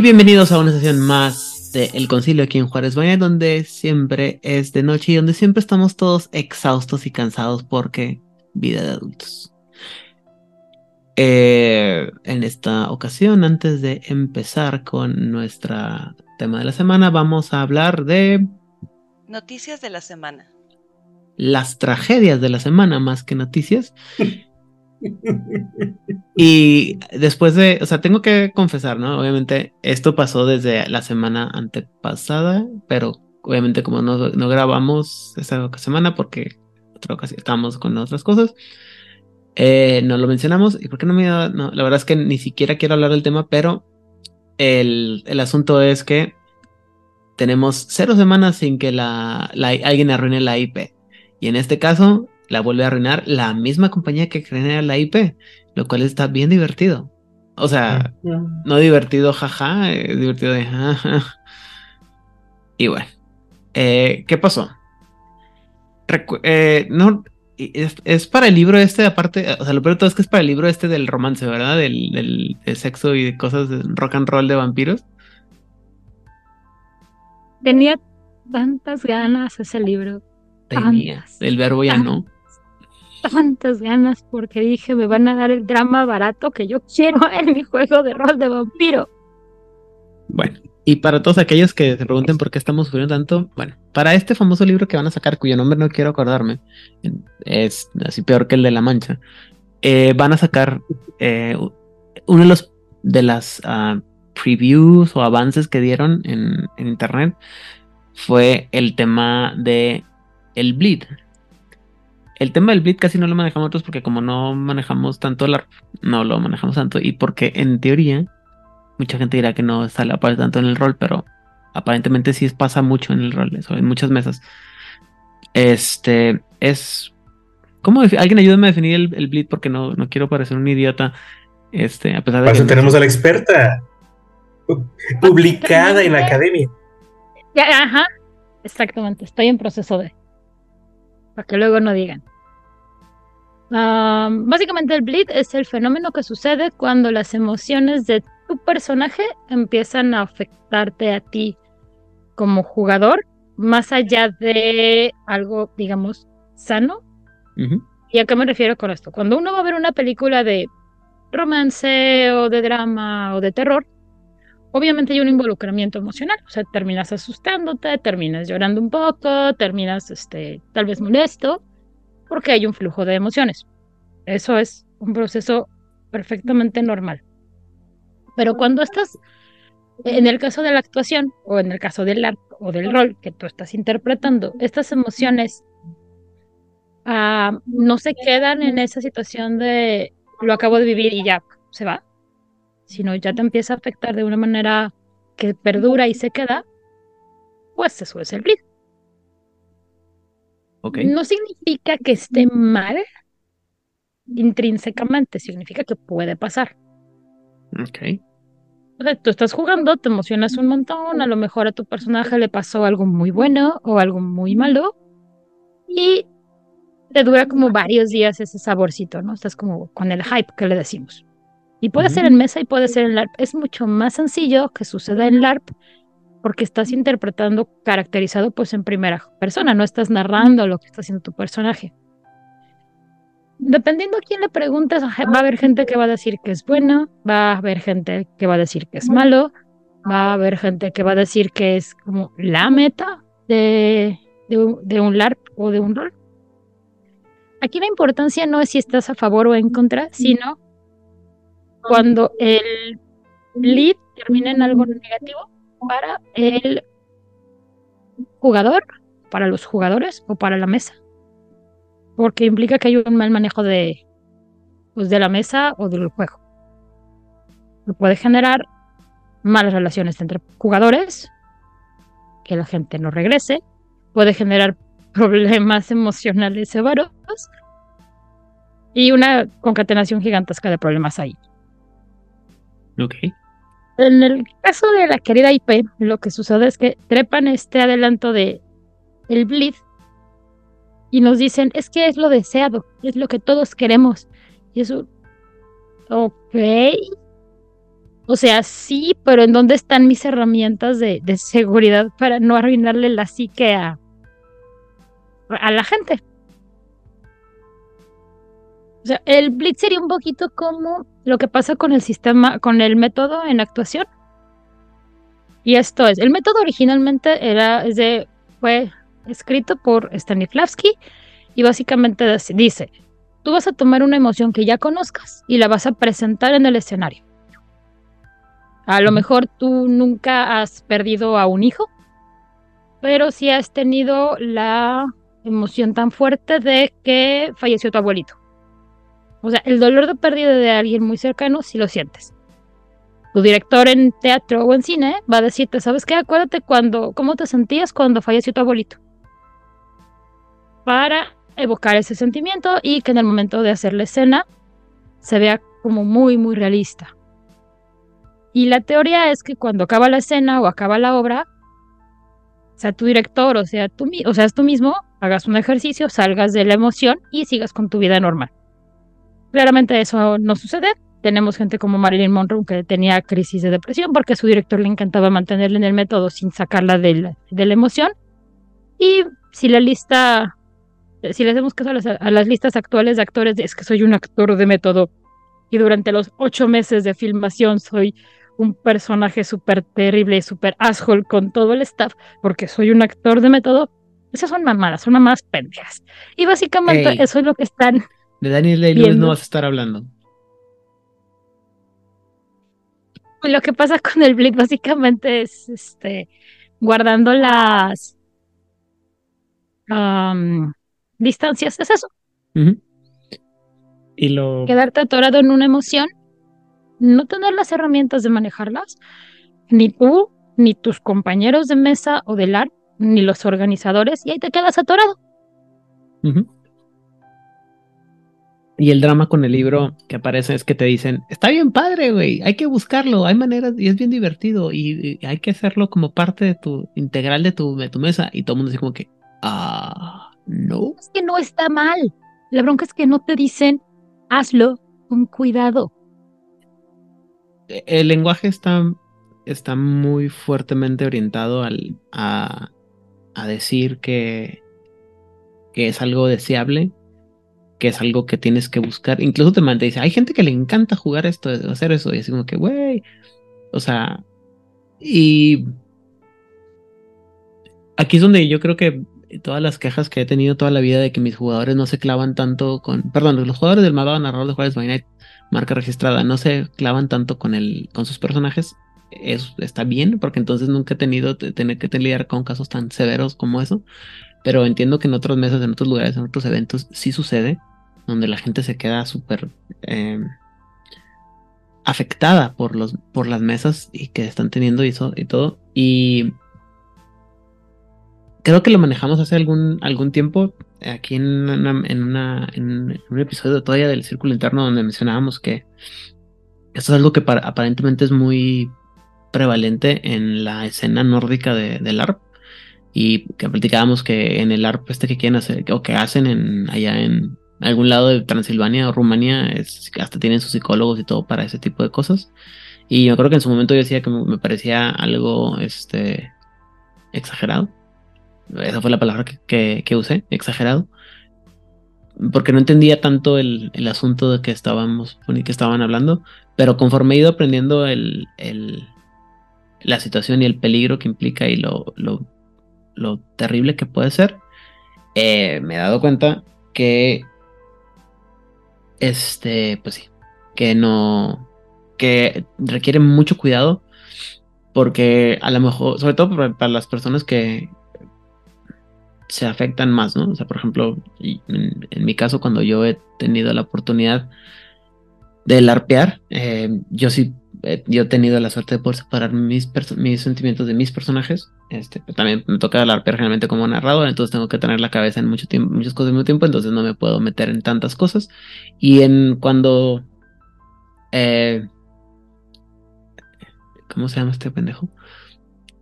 Y bienvenidos a una sesión más de El Concilio aquí en Juárez Valle, donde siempre es de noche y donde siempre estamos todos exhaustos y cansados porque vida de adultos. Eh, en esta ocasión, antes de empezar con nuestro tema de la semana, vamos a hablar de Noticias de la semana. las tragedias de la semana más que noticias. Y después de, o sea, tengo que confesar, ¿no? Obviamente esto pasó desde la semana antepasada, pero obviamente como no, no grabamos esa semana porque otra ocasión estábamos con otras cosas, eh, no lo mencionamos. ¿Y por qué no me da- no, la verdad es que ni siquiera quiero hablar del tema, pero el, el asunto es que tenemos cero semanas sin que la- alguien arruine la IP. Y en este caso, la vuelve a arruinar la misma compañía que crea la IP, lo cual está bien divertido. O sea, no divertido, jaja, eh, divertido de jaja. Y bueno, eh, ¿qué pasó? Recu- eh, no, es, es para el libro este, aparte, o sea, lo peor de todo es que es para el libro este del romance, ¿verdad? Del, del- de sexo y de cosas de rock and roll de vampiros. Tenía tantas ganas ese libro, Tenía, Tantas. el verbo ya no. Tantas ganas porque dije me van a dar el drama barato que yo quiero en mi juego de rol de vampiro. Bueno, y para todos aquellos que se pregunten por qué estamos sufriendo tanto, bueno, para este famoso libro que van a sacar, cuyo nombre no quiero acordarme, es así peor que el de La Mancha, eh, van a sacar eh, uno de los de las ah, previews o avances que dieron en, en internet fue el tema de el bleed. El tema del bleed casi no lo manejamos nosotros porque como no manejamos tanto el ARP, no lo manejamos tanto y porque en teoría mucha gente dirá que no sale aparte tanto en el rol, pero aparentemente sí pasa mucho en el rol, eso, en muchas mesas. Este es. ¿Cómo Alguien ayúdame a definir el, el bleed porque no, no quiero parecer un idiota. Este, a pesar de Para que. eso tenemos a la experta. Publicada en la academia. Ya, ajá, exactamente, estoy en proceso de... Para que luego no digan. Ah, básicamente el bleed es el fenómeno que sucede cuando las emociones de tu personaje empiezan a afectarte a ti como jugador, más allá de algo, digamos, sano. ¿Y a qué me refiero con esto? Cuando uno va a ver una película de romance o de drama o de terror, obviamente hay un involucramiento emocional. O sea, terminas asustándote, terminas llorando un poco, terminas este, tal vez molesto, porque hay un flujo de emociones. Eso es un proceso perfectamente normal. Pero cuando estás, en el caso de la actuación o en el caso del arte o del rol que tú estás interpretando, estas emociones ah, no se quedan en esa situación de lo acabo de vivir y ya se va, sino ya te empieza a afectar de una manera que perdura y se queda, pues eso es el bleed. Ok. No significa que esté mal intrínsecamente, significa que puede pasar. Ok. O sea, tú estás jugando, te emocionas un montón, a lo mejor a tu personaje le pasó algo muy bueno o algo muy malo y te dura como varios días ese saborcito, ¿no? Estás como con el hype que le decimos. Y puede Ujú. ser en mesa y puede ser en LARP. Es mucho más sencillo que suceda en LARP porque estás interpretando caracterizado pues en primera persona, no estás narrando lo que está haciendo tu personaje. Dependiendo a quién le preguntes, va a haber gente que va a decir que es bueno, va a haber gente que va a decir que es malo, va a haber gente que va a decir que es como la meta de, de un LARP o de un rol. Aquí la importancia no es si estás a favor o en contra, sino cuando el lead termina en algo negativo para el jugador, para los jugadores o para la mesa. Porque implica que hay un mal manejo de, pues, de la mesa o del juego. Lo puede generar malas relaciones entre jugadores, que la gente no regrese, puede generar problemas emocionales severos y una concatenación gigantesca de problemas ahí. Ok. En el caso de la querida IP, lo que sucede es que trepan este adelanto de el bleed y nos dicen, es que es lo deseado, es lo que todos queremos. Y eso, ok. O sea, sí, pero ¿en dónde están mis herramientas de, seguridad para no arruinarle la psique a la gente? O sea, el Blitz sería un poquito como lo que pasa con el sistema, con el método en actuación. Y esto es, el método originalmente era, es de, fue escrito por Stanislavski y básicamente dice, tú vas a tomar una emoción que ya conozcas y la vas a presentar en el escenario. A lo mejor tú nunca has perdido a un hijo, pero sí has tenido la emoción tan fuerte de que falleció tu abuelito. O sea, el dolor de pérdida de alguien muy cercano si lo sientes. Tu director en teatro o en cine va a decirte, ¿sabes qué? Acuérdate cuando, cómo te sentías cuando falleció tu abuelito. Para evocar ese sentimiento y que en el momento de hacer la escena se vea como muy, muy realista. Y la teoría es que cuando acaba la escena o acaba la obra, sea tu director o sea tú, o sea, tú mismo, hagas un ejercicio, salgas de la emoción y sigas con tu vida normal. Claramente eso no sucede. Tenemos gente como Marilyn Monroe que tenía crisis de depresión porque a su director le encantaba mantenerla en el método sin sacarla de la, de la emoción. Y si la lista, si le hacemos caso a las, a las listas actuales de actores, es que soy un actor de método y durante los ocho meses de filmación soy un personaje súper terrible y súper asshole con todo el staff porque soy un actor de método. Esas son mamadas, son mamadas pendejas. Y básicamente Ey. eso es lo que están De Daniel Day-Lewis no vas a estar hablando. Lo que pasa con el Blitz básicamente es este guardando las distancias, es eso. Y lo... quedarte atorado en una emoción, no tener las herramientas de manejarlas, ni tú, ni tus compañeros de mesa o del ARP, ni los organizadores, y ahí te quedas atorado. Ujú. Y el drama con el libro que aparece es que te dicen, está bien padre, güey, hay que buscarlo, hay maneras y es bien divertido y, y hay que hacerlo como parte de tu integral de tu, de tu mesa. Y todo el mundo dice como que, ah, no. Es que no está mal. La bronca es que no te dicen, hazlo con cuidado. E- El lenguaje está, está muy fuertemente orientado al, a, a decir que, que es algo deseable, que es algo que tienes que buscar. Incluso te manda, dice, hay gente que le encanta jugar esto, hacer eso, y así como que, güey, o sea, y aquí es donde yo creo que todas las quejas que he tenido toda la vida de que mis jugadores no se clavan tanto con, perdón, los jugadores del malvado narrador de Juárez by Night, marca registrada, no se clavan tanto con el, con sus personajes, eso está bien, porque entonces nunca he tenido que tener que lidiar con casos tan severos como eso. Pero entiendo que en otras mesas, en otros lugares, en otros eventos, sí sucede, donde la gente se queda súper eh, afectada por, los, por las mesas y que están teniendo y, y todo. Y creo que lo manejamos hace algún, algún tiempo aquí en, en, un episodio todavía del Círculo Interno donde mencionábamos que esto es algo que aparentemente es muy prevalente en la escena nórdica de, del ARP y que platicábamos que en el ARP este que quieren hacer o que hacen en allá en algún lado de Transilvania o Rumanía es, hasta tienen sus psicólogos y todo para ese tipo de cosas. Y yo creo que en su momento yo decía que me parecía algo este exagerado. Esa fue la palabra que, que, que usé exagerado. Porque no entendía tanto el, el, asunto de que estábamos que estaban hablando pero conforme he ido aprendiendo el, el la situación y el peligro que implica y lo, lo, lo terrible que puede ser, eh, me he dado cuenta que, este, pues sí, que no, que requiere mucho cuidado, porque a lo mejor, sobre todo para, las personas que se afectan más, ¿no? O sea, por ejemplo, en, mi caso, cuando yo he tenido la oportunidad de larpear, eh, yo sí eh, yo he tenido la suerte de poder separar mis, mis sentimientos de mis personajes. Este, también me toca larpear generalmente como narrador, entonces tengo que tener la cabeza en mucho tiempo, muchas cosas al mismo tiempo, entonces no me puedo meter en tantas cosas. Y en cuando... Eh, ¿Cómo se llama este pendejo?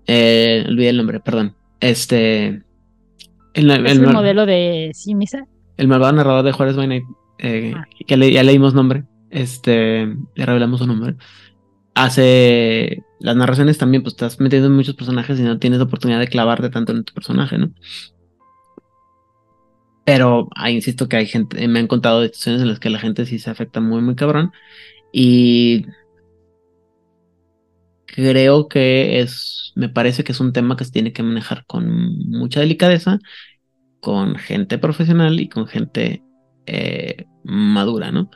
Eh, olvidé el nombre, perdón. Este... El, el, ¿Es el modelo de Simisa? El malvado narrador de Juárez by Night. Eh, ah. que le, ya leímos nombre. Este... Ya revelamos su nombre hace las narraciones también, pues estás metiendo en muchos personajes y no tienes oportunidad de clavarte tanto en tu personaje, ¿no? Pero ahí insisto que hay gente, me han contado situaciones en las que la gente sí se afecta muy, muy cabrón. Y creo que es, me parece que es un tema que se tiene que manejar con mucha delicadeza, con gente profesional y con gente eh, madura, ¿no?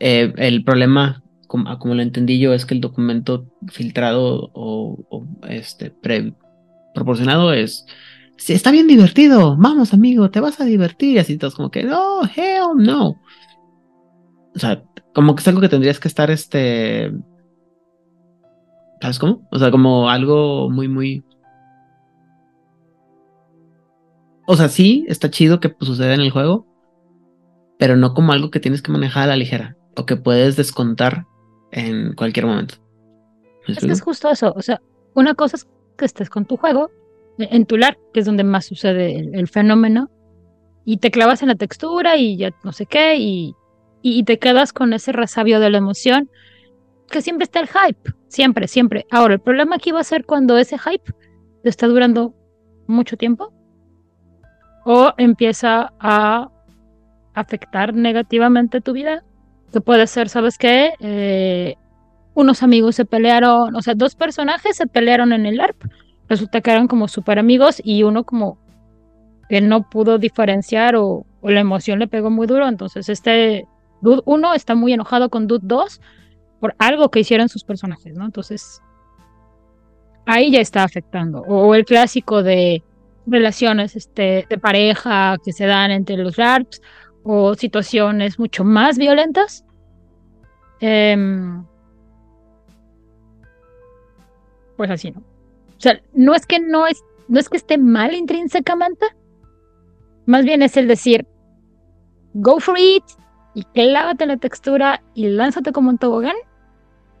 Eh, el problema, como, como, lo entendí yo, es que el documento filtrado o, este proporcionado es sí, está bien divertido, vamos amigo, te vas a divertir, así todos como que, no, hell no. O sea, como que es algo que tendrías que estar, este, ¿sabes cómo? O sea, como algo muy, muy... O sea, sí, está chido que pues, suceda en el juego, pero no como algo que tienes que manejar a la ligera o que puedes descontar en cualquier momento. Es que es justo eso, o sea, una cosa es que estés con tu juego en tu lar, que es donde más sucede el, fenómeno, y te clavas en la textura y ya no sé qué, y, y, te quedas con ese resabio de la emoción, que siempre está el hype, siempre, siempre. Ahora, el problema aquí va a ser cuando ese hype te está durando mucho tiempo o empieza a afectar negativamente tu vida, que puede ser, ¿sabes qué? Eh, unos amigos se pelearon, o sea, dos personajes se pelearon en el ARP resulta que eran como súper amigos y uno como que no pudo diferenciar o, la emoción le pegó muy duro. Entonces este Dude 1 está muy enojado con Dude 2 por algo que hicieron sus personajes, ¿no? Entonces ahí ya está afectando. O el clásico de relaciones este, de pareja que se dan entre los LARPs o situaciones mucho más violentas. Em, pues así, ¿no? O sea, no es que no es, no es que esté mal intrínsecamente, más bien es el decir, go for it y clávate la textura y lánzate como un tobogán.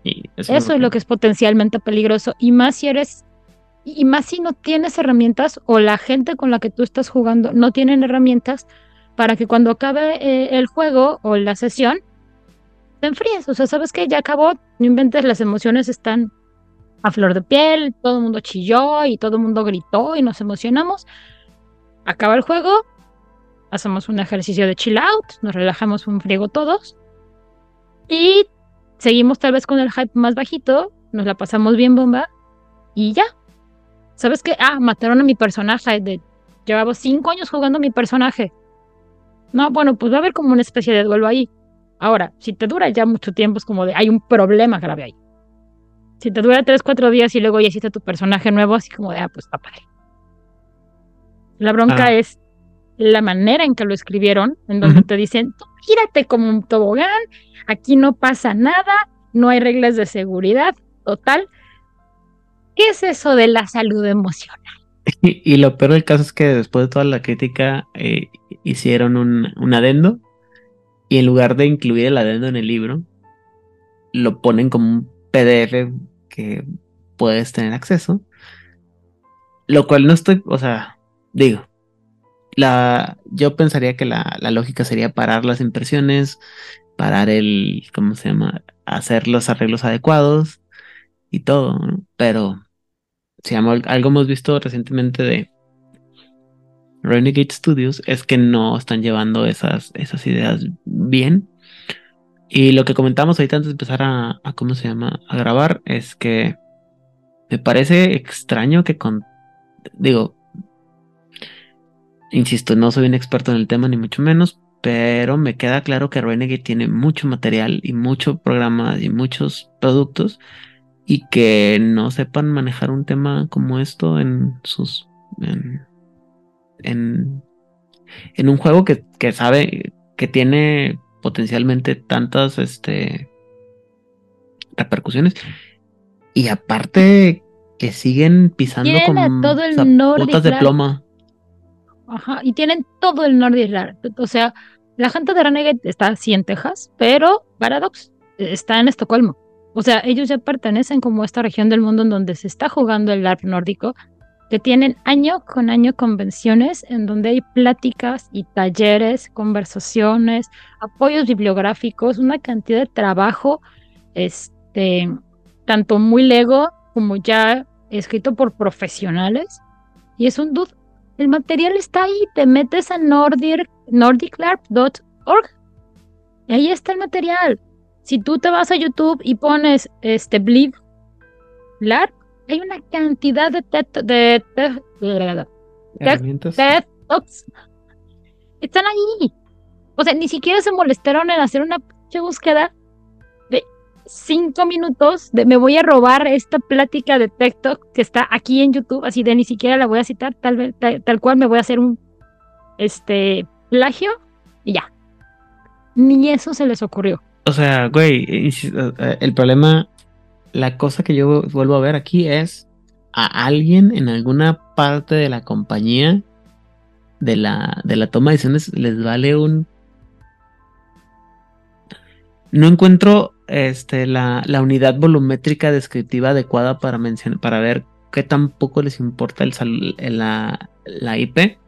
eso, es lo que es potencialmente peligroso y más si eres y más si no tienes herramientas o la gente con la que tú estás jugando no tienen herramientas para que cuando acabe eh, el juego o la sesión te enfríes. O sea, sabes que ya acabó, no inventes, las emociones están a flor de piel, todo el mundo chilló y todo el mundo gritó y nos emocionamos. Acaba el juego, hacemos un ejercicio de chill out, nos relajamos un friego todos y seguimos tal vez con el hype más bajito, nos la pasamos bien bomba y ya. ¿Sabes qué? Ah, mataron a mi personaje. De, llevaba cinco años jugando a mi personaje. No, bueno, pues va a haber como una especie de duelo ahí. Ahora, si te dura ya mucho tiempo, es como de hay un problema grave ahí. Si te dura tres, cuatro días y luego ya hiciste tu personaje nuevo, así como de, ah, pues está padre. La bronca ah. es la manera en que lo escribieron, en donde te dicen, gírate como un tobogán, aquí no pasa nada, no hay reglas de seguridad, total. ¿Qué es eso de la salud emocional? Y, lo peor del caso es que después de toda la crítica eh, hicieron un, un adendo y en lugar de incluir el adendo en el libro, lo ponen como un PDF que puedes tener acceso. Lo cual no estoy, o sea, digo, la, yo pensaría que la, lógica sería parar las impresiones, parar el, ¿cómo se llama? Hacer los arreglos adecuados y todo, pero si algo hemos visto recientemente de Renegade Studios es que no están llevando esas, esas ideas bien y lo que comentamos ahorita antes de empezar a, ¿cómo se llama? A grabar es que me parece extraño que con, digo, insisto, no soy un experto en el tema ni mucho menos, pero me queda claro que Renegade tiene mucho material y mucho programa y muchos productos y que no sepan manejar un tema como esto en sus en, en un juego que, que sabe que tiene potencialmente tantas este, repercusiones. Y aparte que siguen pisando con todo el botas de ploma. Ajá, y tienen todo el Nordic O sea, la gente de Renegade está así en Texas, pero Paradox está en Estocolmo. O sea, ellos ya pertenecen como a esta región del mundo en donde se está jugando el LARP nórdico que tienen año con año convenciones en donde hay pláticas y talleres, conversaciones, apoyos bibliográficos, una cantidad de trabajo este, tanto muy lego como ya escrito por profesionales. Y es un dude. El material está ahí. Te metes a nordic, nordiclarp.org. Ahí está el material. Si tú te vas a YouTube y pones este Bleed LARP, hay una cantidad de TED, de, de- Herramientas. TED Talks. Están ahí. O sea, ni siquiera se molestaron en hacer una búsqueda de cinco minutos de me voy a robar esta plática de TED Talk que está aquí en YouTube, así de ni siquiera la voy a citar, tal vez, tal, tal cual me voy a hacer un este plagio y ya. Ni eso se les ocurrió. O sea, güey, eh, el problema, la cosa que yo vuelvo a ver aquí es a alguien en alguna parte de la compañía de la, de la toma de decisiones les vale un... No encuentro este, la, la unidad volumétrica descriptiva adecuada para mencionar, para ver qué tampoco les importa el sal- la, la IP.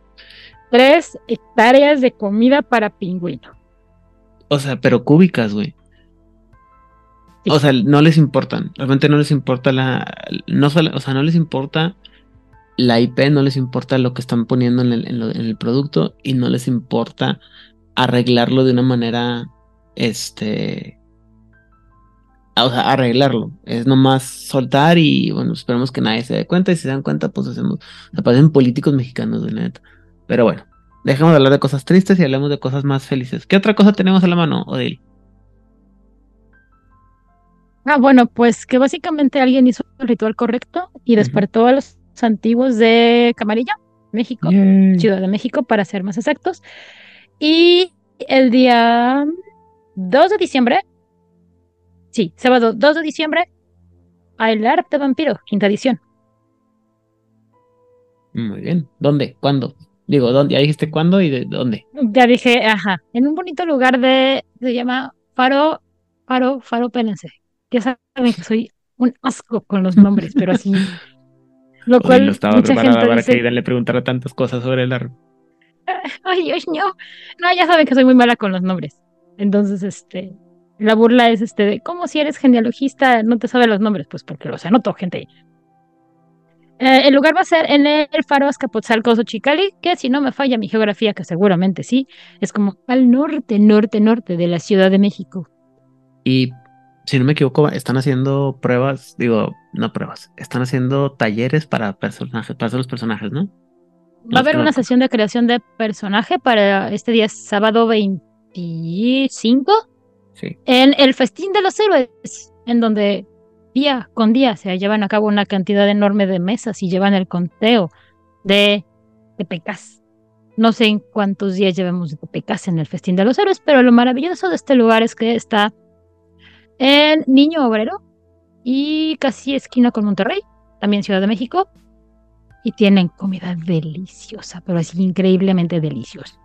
Tres hectáreas de comida para pingüino. O sea, pero cúbicas, güey. O sea, no les importan. Realmente no les importa la. No o sea, no les importa la IP, no les importa lo que están poniendo en el, producto y no les importa arreglarlo de una manera. Este. O sea, arreglarlo. Es nomás soltar y bueno, esperemos que nadie se dé cuenta. Y si se dan cuenta, pues hacemos. Me parecen políticos mexicanos, de neta. Pero bueno, dejemos de hablar de cosas tristes y hablemos de cosas más felices. ¿Qué otra cosa tenemos a la mano, Odil? Ah, bueno, pues que básicamente alguien hizo el ritual correcto y despertó a los antiguos de Camarilla, México, Ciudad de México, para ser más exactos. Y el día 2 de diciembre, sí, sábado 2 de diciembre, a El Arte Vampiro, quinta edición. Muy bien. ¿Dónde? ¿Cuándo? Digo, ¿dónde? Ya dijiste cuándo y de dónde. Ya dije, ajá, en un bonito lugar de, se llama Faro, Faro, Faro Pélense. Ya saben que soy un asco con los nombres, pero así. Lo cual no estaba mucha preparada gente para dice, que Aidan le preguntara tantas cosas sobre el árbol. Ay, Dios, no. No, ya saben que soy muy mala con los nombres. Entonces, este, la burla es este de, ¿cómo si eres genealogista no te sabes los nombres? Pues porque los anoto, gente. Eh, el lugar va a ser en el Faro Azcapotzalco Xochicali, que si no me falla mi geografía, que seguramente sí, es como al norte, norte, norte de la Ciudad de México. Y si no me equivoco, están haciendo pruebas, digo, no pruebas, están haciendo talleres para personajes, para hacer los personajes, ¿no? Va a haber una sesión de creación de personaje para este día sábado 25 Sí. en el Festín de los Héroes, en donde día con día se llevan a cabo una cantidad enorme de mesas y llevan el conteo de, de pecas. No sé en cuántos días llevamos de pecas en el Festín de los Héroes, pero lo maravilloso de este lugar es que está en Niño Obrero y casi esquina con Monterrey, también Ciudad de México, y tienen comida deliciosa, pero así increíblemente deliciosa,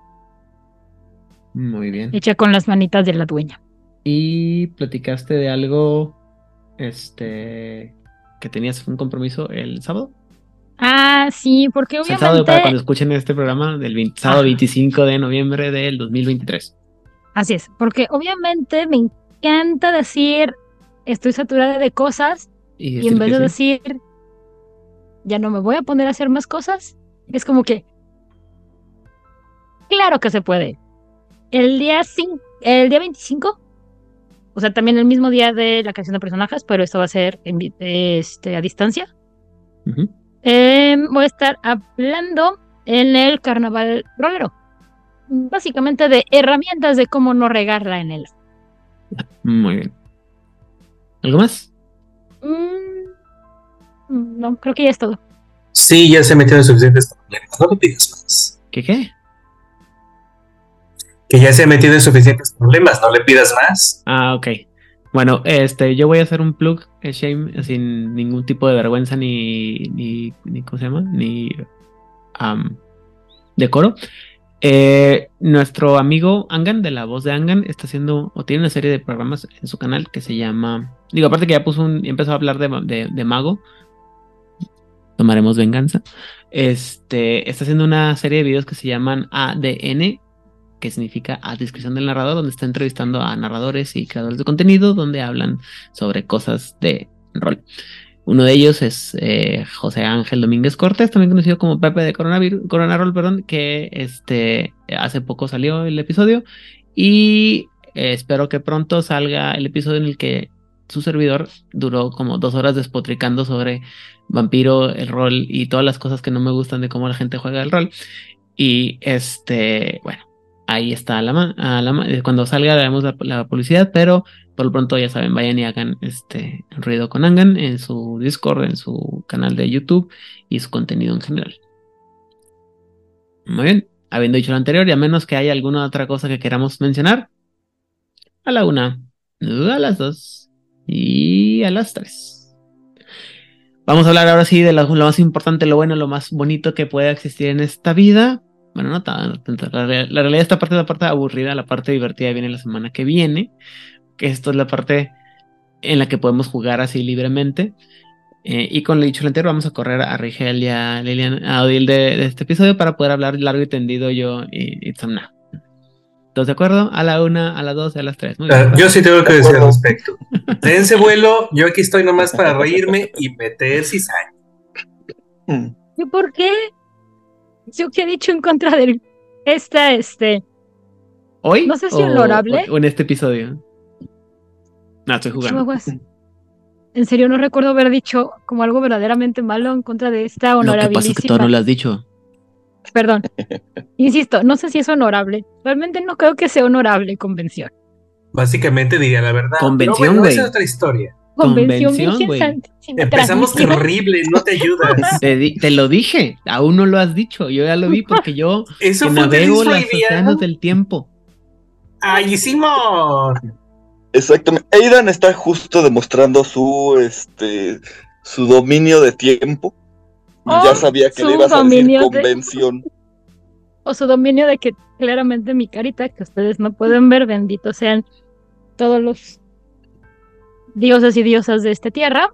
Muy bien. hecha con las manitas de la dueña. Y platicaste de algo, este, que tenías un compromiso el sábado. Ah, sí, porque O sea, el sábado para obviamente cuando escuchen este programa del 20 sábado Ajá. 25 de noviembre del 2023. Así es, porque obviamente me encanta decir estoy saturada de cosas Y, en vez de sí. decir ya no me voy a poner a hacer más cosas, es como que claro que se puede. El día el día 25, o sea, también el mismo día de la creación de personajes, pero esto va a ser en este, a distancia. Eh, voy a estar hablando en el carnaval rolero. Básicamente de herramientas de cómo no regarla en él. Muy bien. ¿Algo más? Mm, no, creo que ya es todo. Sí, ya se metieron suficientes problemas. No le pidas más. ¿Qué qué? Que ya se ha metido en suficientes problemas. No le pidas más. Ah, ok. Bueno, este, yo voy a hacer un plug, eh, Shame, sin ningún tipo de vergüenza ni, ni, ni ¿cómo se llama? Ni am, decoro. Eh, nuestro amigo Angan, de la voz de Angan, está haciendo, o tiene una serie de programas en su canal que se llama, digo, aparte que ya puso un, empezó a hablar de, de, de Mago, tomaremos venganza. Este, está haciendo una serie de videos que se llaman ADN, que significa a discreción del narrador, donde está entrevistando a narradores y creadores de contenido, donde hablan sobre cosas de rol. Uno de ellos es eh, José Ángel Domínguez Cortés, también conocido como Pepe de Coronavirus, Coronarol, perdón, que este, hace poco salió el episodio y eh, espero que pronto salga el episodio en el que su servidor duró como dos horas despotricando sobre vampiro, el rol y todas las cosas que no me gustan de cómo la gente juega el rol. Y este, bueno, ahí está la, la cuando salga daremos la, publicidad, pero por lo pronto ya saben, vayan y hagan este ruido con Angan en su Discord, en su canal de YouTube y su contenido en general. Muy bien, habiendo dicho lo anterior, y a menos que haya alguna otra cosa que queramos mencionar, a la una, a las dos y a las tres. Vamos a hablar ahora sí de lo, más importante, lo bueno, lo más bonito que puede existir en esta vida. Bueno, no tanto. La, la, realidad, esta parte es la parte aburrida, la parte divertida viene la semana que viene. Que esto es la parte en la que podemos jugar así libremente. Eh, y con lo dicho anterior, vamos a correr a Rigel y a Lilian, a Odil de, este episodio para poder hablar largo y tendido yo y, y Samna. ¿Todos de acuerdo? A la una, a las dos, a las tres. Ah, yo sí tengo que decir al respecto. Dense vuelo, yo aquí estoy nomás para reírme y meter cizaña. ¿Y por qué? Yo que he dicho en contra de esta, este. ¿Hoy? No sé si honorable. O, en este episodio. No, estoy jugando. En serio, no recuerdo haber dicho como algo verdaderamente malo en contra de esta honorabilísima. Lo que pasa es que tú no lo has dicho. Perdón. Insisto, no sé si es honorable. Realmente no creo que sea honorable convención. Básicamente diría la verdad. Convención, güey. es otra historia. Convención, güey. Empezamos terrible, no te ayudas. Te, lo dije, aún no lo has dicho. Yo ya lo vi porque yo Eso navego los océanos del tiempo. ¡Ay, Simón! Exactamente. Aidan está justo demostrando su este su dominio de tiempo ya sabía que le ibas a decir convención. O su dominio de que claramente mi carita, que ustedes no pueden ver, bendito sean todos los dioses y diosas de esta tierra,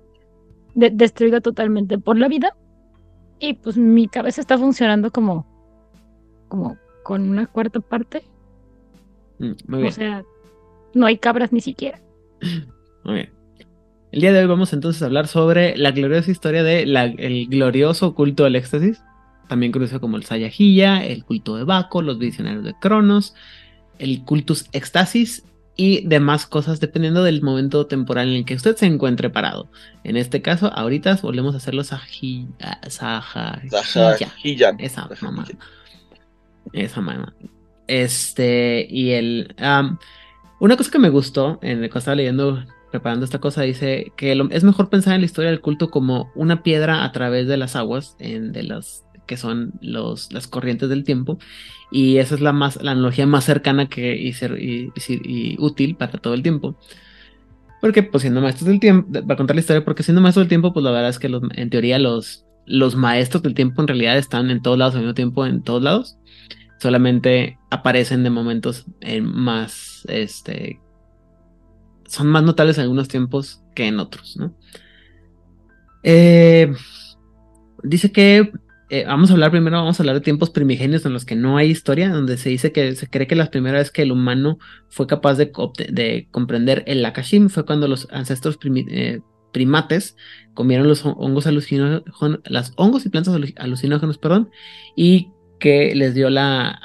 destruido totalmente por la vida. Y pues mi cabeza está funcionando como, como con una cuarta parte. Mm, o sea, no hay cabras ni siquiera. Muy bien. El día de hoy vamos entonces a hablar sobre la gloriosa historia del el glorioso culto del éxtasis, también conocido como el Sayajilla, el culto de Baco, los visionarios de Cronos, el cultus éxtasis y demás cosas dependiendo del momento temporal en el que usted se encuentre parado. En este caso, ahorita volvemos a hacerlo Sajilla. Esa mamá. Esa mamá. Este, y el... una cosa que me gustó en, cuando estaba leyendo preparando esta cosa, dice que es mejor pensar en la historia del culto como una piedra a través de las aguas, en, de las que son los, las corrientes del tiempo, y esa es la, más, la analogía más cercana que, y, ser, y, útil para todo el tiempo. Porque, pues, siendo maestros del tiempo, va a contar la historia, porque siendo maestros del tiempo, pues la verdad es que en teoría los, los maestros del tiempo en realidad están en todos lados al mismo tiempo, en todos lados. Solamente aparecen de momentos en más, este, son más notables en algunos tiempos que en otros, ¿no? Eh, dice que eh, vamos a hablar primero, vamos a hablar de tiempos primigenios en los que no hay historia, donde se dice que se cree que la primera vez que el humano fue capaz de, de comprender el Akashim fue cuando los ancestros eh, primates comieron los hongos alucinógenos, las hongos y plantas alucinógenos, perdón, y que les dio la,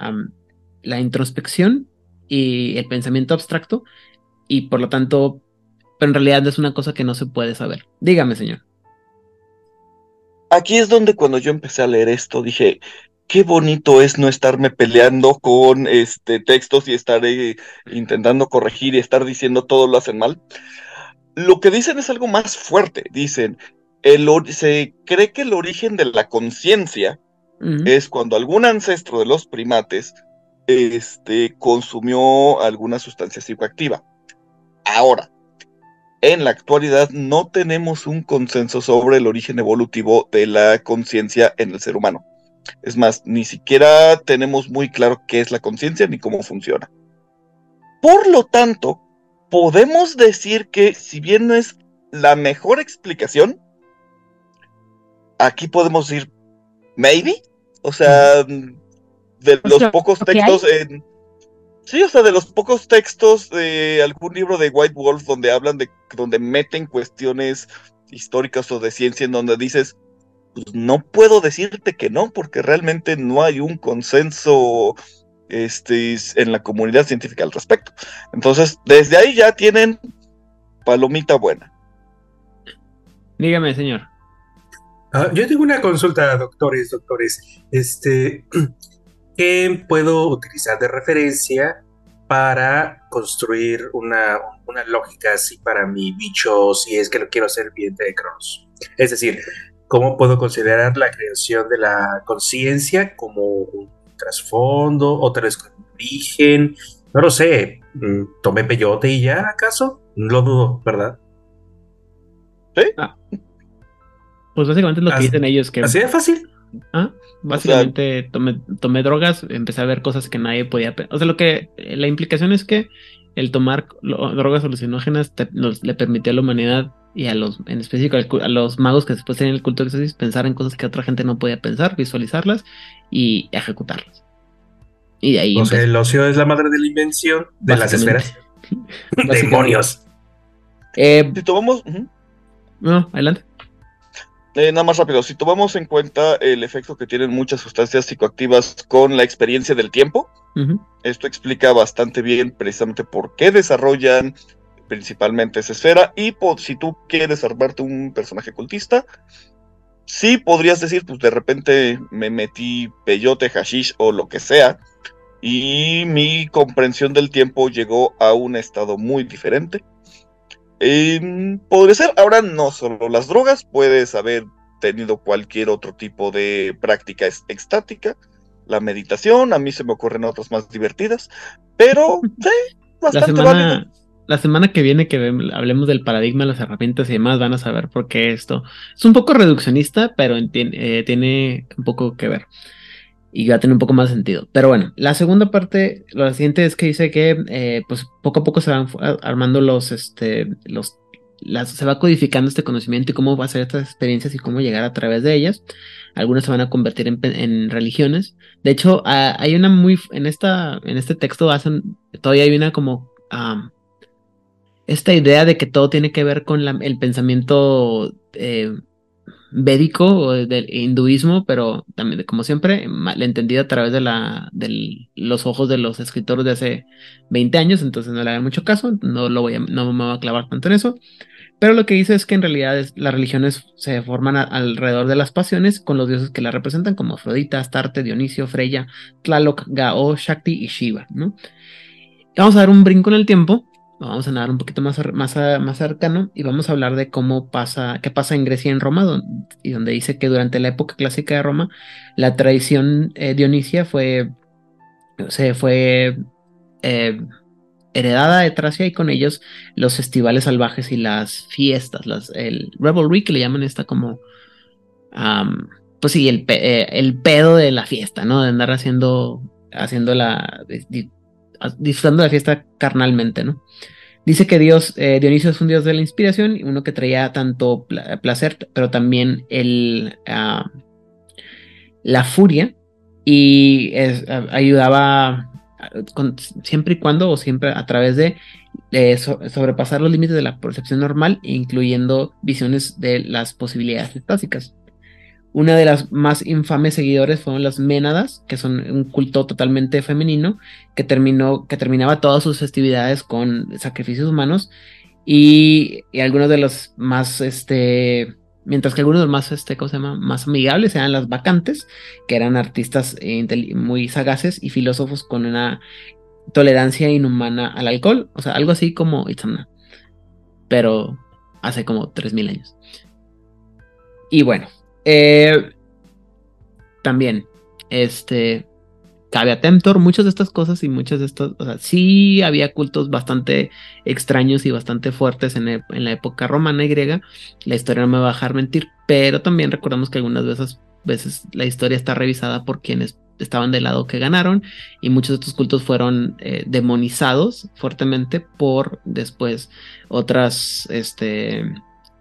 la introspección y el pensamiento abstracto y por lo tanto, pero en realidad es una cosa que no se puede saber. Dígame, señor. Aquí es donde cuando yo empecé a leer esto dije, qué bonito es no estarme peleando con este textos y estar eh, intentando corregir y estar diciendo todo lo hacen mal. Lo que dicen es algo más fuerte. Dicen, el, se cree que el origen de la conciencia es cuando algún ancestro de los primates este, consumió alguna sustancia psicoactiva. Ahora, en la actualidad no tenemos un consenso sobre el origen evolutivo de la conciencia en el ser humano. Es más, ni siquiera tenemos muy claro qué es la conciencia ni cómo funciona. Por lo tanto, podemos decir que si bien no es la mejor explicación, aquí podemos decir maybe, o sea, de los pocos textos en Sí, o sea, de los pocos textos de algún libro de White Wolf donde hablan de, donde meten cuestiones históricas o de ciencia en donde dices, pues no puedo decirte que no, porque realmente no hay un consenso este, en la comunidad científica al respecto. Entonces, desde ahí ya tienen palomita buena. Dígame, señor. Ah, yo tengo una consulta, doctores, doctores. Este, ¿qué puedo utilizar de referencia para construir una, una lógica así para mi bicho si es que lo quiero hacer bien de Cronos? Es decir, ¿cómo puedo considerar la creación de la conciencia como un trasfondo, otra vez con origen? No lo sé. Mm, ¿Tomé peyote y ya, acaso? Lo dudo, ¿verdad? ¿Sí? Ah. Pues básicamente es lo que Así- dicen ellos que ¿Así de fácil? Ah, básicamente tomé, tomé drogas, empecé a ver cosas que nadie podía. O sea, lo que la implicación es que el tomar lo- drogas alucinógenas te- nos- le permitió a la humanidad y a los, en específico al cu- a los magos que después tenían el culto de éxtasis, pensar en cosas que otra gente no podía pensar, visualizarlas y ejecutarlas. Y de ahí. O sea, el ocio es la madre de la invención de las esferas. ¡Demonios! Eh, Si tomamos, no, adelante. Eh, nada más rápido, si tomamos en cuenta el efecto que tienen muchas sustancias psicoactivas con la experiencia del tiempo, esto explica bastante bien precisamente por qué desarrollan principalmente esa esfera y po- si tú quieres armarte un personaje cultista, sí podrías decir, pues de repente me metí peyote, hashish o lo que sea y mi comprensión del tiempo llegó a un estado muy diferente. Em, podría ser, ahora no solo las drogas, puedes haber tenido cualquier otro tipo de práctica extática, la meditación, a mí se me ocurren otras más divertidas, pero sí, La bastante válido. semana, la semana que viene que hablemos del paradigma, las herramientas y demás, van a saber por qué esto es un poco reduccionista, pero eh, tiene un poco que ver y va a tener un poco más sentido. Pero bueno, la segunda parte, lo siguiente es que dice que eh, pues poco a poco se van armando los, este, los, se va codificando este conocimiento y cómo va a ser estas experiencias y cómo llegar a través de ellas. Algunas se van a convertir en, en religiones. De hecho, hay una muy, en esta, en este texto hacen, todavía hay una como esta idea de que todo tiene que ver con el pensamiento eh, védico o del hinduismo, pero también, como siempre, mal entendido a través de la, del- los ojos de los escritores de hace 20 años, entonces no le hagan mucho caso, no, lo voy a, no me voy a clavar tanto en eso. Pero lo que dice es que en realidad las religiones se forman alrededor de las pasiones con los dioses que las representan, como Afrodita, Astarte, Dionisio, Freya, Tlaloc, Gao, Shakti y Shiva, ¿no? Vamos a dar un brinco en el tiempo, vamos a nadar un poquito más, más, más cercano y vamos a hablar de cómo pasa, qué pasa en Grecia y en Roma, y donde dice que durante la época clásica de Roma, la tradición eh, dionisia fue, se fue eh, heredada de Tracia y con ellos los festivales salvajes y las fiestas, las, el revelry que le llaman esta como, pues sí, el, eh, el pedo de la fiesta, ¿no? De andar haciendo, haciendo la, disfrutando de la fiesta carnalmente, ¿no? Dice que Dios, eh, Dionisio es un dios de la inspiración, y uno que traía tanto pla- placer, pero también el, ah, la furia, y ayudaba siempre y cuando, o siempre a través de so- sobrepasar los límites de la percepción normal, incluyendo visiones de las posibilidades estásicas. Una de las más infames seguidores fueron las Ménadas, que son un culto totalmente femenino que terminó, que terminaba todas sus festividades con sacrificios humanos y, algunos de los más, este, mientras que algunos de los más, este, ¿cómo se llama? Más amigables eran las vacantes, que eran artistas eh, muy sagaces y filósofos con una tolerancia inhumana al alcohol, o sea, algo así como Itzamna, pero hace como 3000 años. Y bueno, eh, también, este, cabe a muchas de estas cosas y muchas de estas, o sea, sí había cultos bastante extraños y bastante fuertes en, e- en la época romana y griega, la historia no me va a dejar mentir, pero también recordamos que algunas veces, veces la historia está revisada por quienes estaban del lado que ganaron y muchos de estos cultos fueron eh, demonizados fuertemente por después otras, este,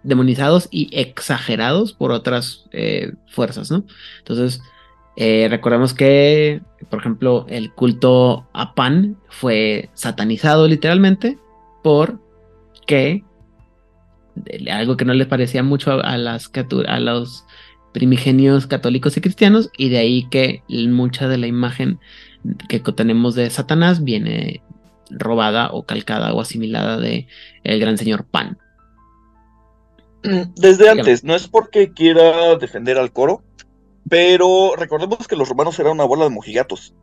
demonizados y exagerados por otras eh, fuerzas, ¿no? Entonces, eh, recordemos que, por ejemplo, el culto a Pan fue satanizado literalmente por que algo que no les parecía mucho a, las a los primigenios católicos y cristianos, y de ahí que mucha de la imagen que tenemos de Satanás viene robada o calcada o asimilada de el gran señor Pan. Desde antes, no es porque quiera defender al coro, pero recordemos que los romanos eran una bola de mojigatos.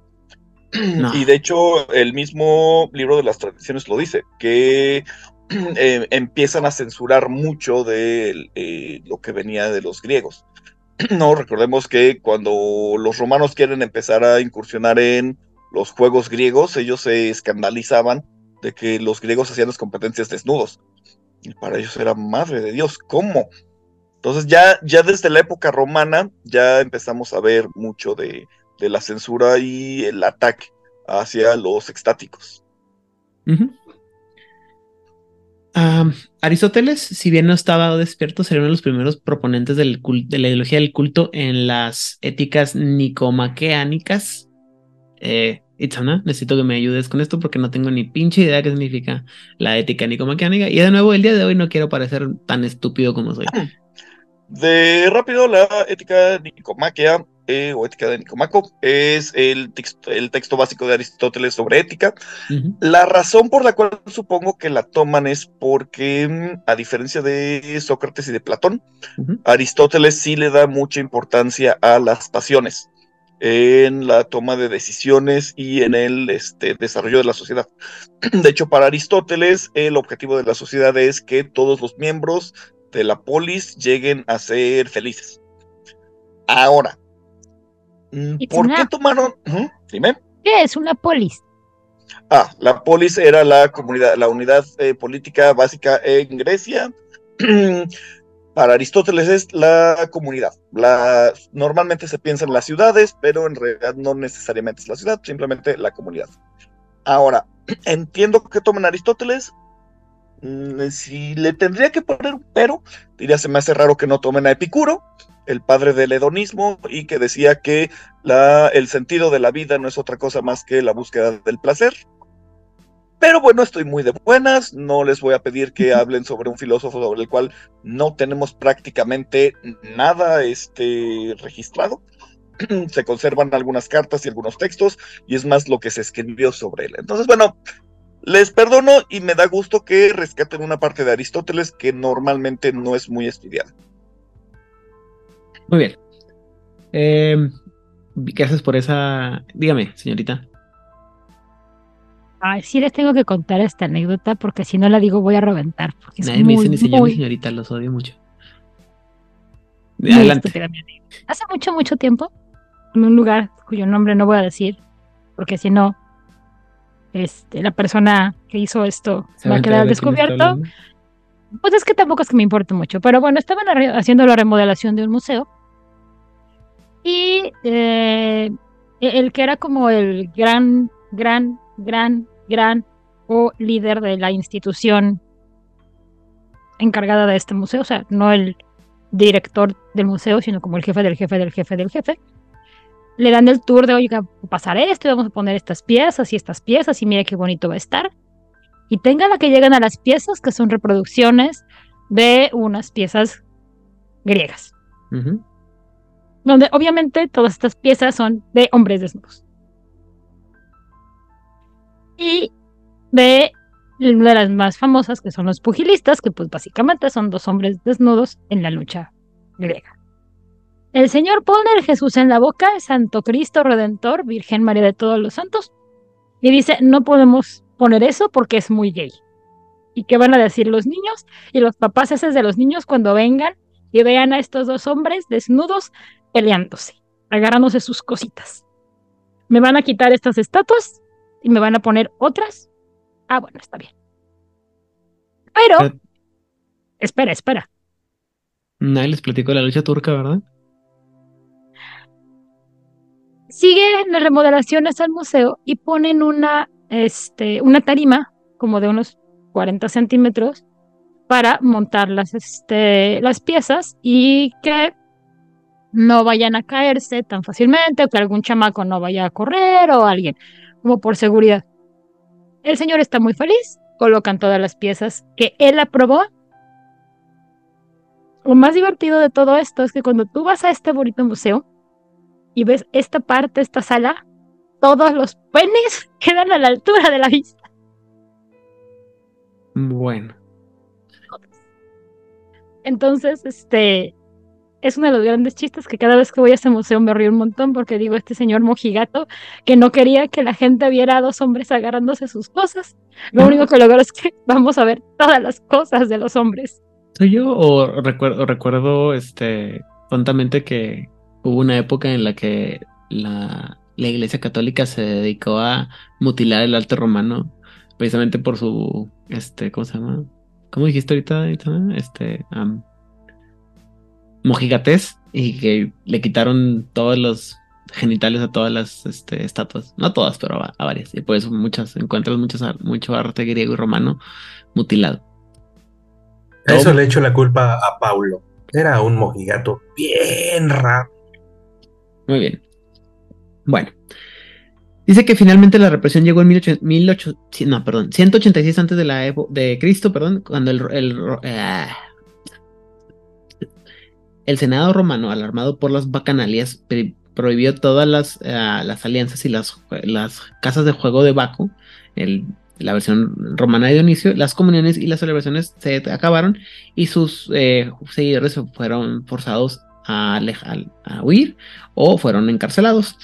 No. Y de hecho, el mismo libro de las tradiciones lo dice, que eh, empiezan a censurar mucho de eh, lo que venía de los griegos. No, recordemos que cuando los romanos quieren empezar a incursionar en los juegos griegos, ellos se escandalizaban de que los griegos hacían las competencias desnudos. Y para ellos era madre de Dios, ¿cómo? Entonces ya, ya desde la época romana ya empezamos a ver mucho de, de la censura y el ataque hacia los extáticos. Aristóteles, si bien no estaba despierto, sería uno de los primeros proponentes de la ideología del culto en las éticas nicomaqueánicas. Eh, Itzana, necesito que me ayudes con esto porque no tengo ni pinche idea qué significa la ética nicomaqueánica. Y de nuevo, el día de hoy no quiero parecer tan estúpido como soy. De rápido, la ética nicomaquea eh, o ética de Nicomaco es el texto, el texto básico de Aristóteles sobre ética. La razón por la cual supongo que la toman es porque, mm, a diferencia de Sócrates y de Platón. Aristóteles sí le da mucha importancia a las pasiones en la toma de decisiones y en el este, desarrollo de la sociedad. De hecho, para Aristóteles, el objetivo de la sociedad es que todos los miembros de la polis lleguen a ser felices. Ahora, mm, ¿por qué not. tomaron? Ujú, Dime. ¿Qué es una polis? Ah, la polis era la comunidad, la unidad eh, política básica en Grecia. Para Aristóteles es la comunidad. Normalmente se piensa en las ciudades, pero en realidad no necesariamente es la ciudad, simplemente la comunidad. Ahora, entiendo que toman Aristóteles. Mm, Si le tendría que poner un pero, diría se me hace raro que no tomen a Epicuro, el padre del hedonismo, y que decía que el sentido de la vida no es otra cosa más que la búsqueda del placer. Pero bueno, estoy muy de buenas, no les voy a pedir que hablen sobre un filósofo sobre el cual no tenemos prácticamente nada este, registrado. Se conservan algunas cartas y algunos textos, y es más lo que se escribió sobre él. Entonces, bueno, les perdono y me da gusto que rescaten una parte de Aristóteles que normalmente no es muy estudiada. Muy bien. Eh, gracias por esa. Dígame, señorita. Ay, sí les tengo que contar esta anécdota porque si no la digo voy a reventar. Porque es Nadie me dice muy, ni señor ni muy, señorita, los odio mucho. muy Adelante. Hace mucho, mucho tiempo, en un lugar cuyo nombre no voy a decir, porque si no, este, la persona que hizo esto ¿Se va a quedar descubierto. Pues es que tampoco es que me importe mucho, pero bueno, estaban haciendo la remodelación de un museo y eh, e- el que era como el gran, gran, gran, gran o líder de la institución encargada de este museo, o sea, no el director del museo, sino como el jefe del jefe del jefe del jefe, le dan el tour de, a pasar esto, y vamos a poner estas piezas y estas piezas y mire qué bonito va a estar. Y tenga la que llegan a las piezas, que son reproducciones de unas piezas griegas, donde obviamente todas estas piezas son de hombres desnudos. Y de una de las más famosas, que son los pugilistas, que pues básicamente son dos hombres desnudos en la lucha griega. El Señor pone el Jesús en la boca, Santo Cristo Redentor, Virgen María de todos los santos, y dice, no podemos poner eso porque es muy gay. ¿Y qué van a decir los niños y los papás esos de los niños cuando vengan y vean a estos dos hombres desnudos peleándose, agarrándose sus cositas? ¿Me van a quitar estas estatuas y me van a poner otras? Ah, bueno, está bien. Pero, Pero- espera, espera. Nadie les platicó de la lucha turca, ¿verdad? Siguen las remodelaciones al museo y ponen una, este, una tarima como de unos 40 centímetros para montar las, este, las piezas y que no vayan a caerse tan fácilmente o que algún chamaco no vaya a correr o alguien, como por seguridad. El señor está muy feliz, colocan todas las piezas que él aprobó lo más divertido de todo esto es que cuando tú vas a este bonito museo y ves esta parte, esta sala, todos los penes quedan a la altura de la vista. Bueno. Entonces, este, es uno de los grandes chistes que cada vez que voy a ese museo me río un montón porque digo, este señor mojigato que no quería que la gente viera a dos hombres agarrándose sus cosas. Lo único que logró es que vamos a ver todas las cosas de los hombres. ¿Soy yo o recuerdo, recuerdo este, tontamente que hubo una época en la que la, la Iglesia Católica se dedicó a mutilar el arte romano precisamente por su, este, ¿cómo se llama? ¿Cómo dijiste ahorita? Este, um, mojigates y que le quitaron todos los genitales a todas las este, estatuas, no todas, pero a, varias. Y por eso muchas, encuentras muchas, mucho arte griego y romano mutilado. Eso le echo la culpa a Paulo. Era un mojigato bien raro. Muy bien. Bueno. Dice que finalmente la represión llegó en 18, no, perdón, 186 antes de la de Cristo, perdón, cuando el, el, ah, el Senado romano, alarmado por las bacanalias, prohibió todas las, eh, las alianzas y las, las, casas de juego de Baco, la versión romana de Dionisio, las comuniones y las celebraciones se acabaron y sus eh, seguidores fueron forzados a, a, huir o fueron encarcelados.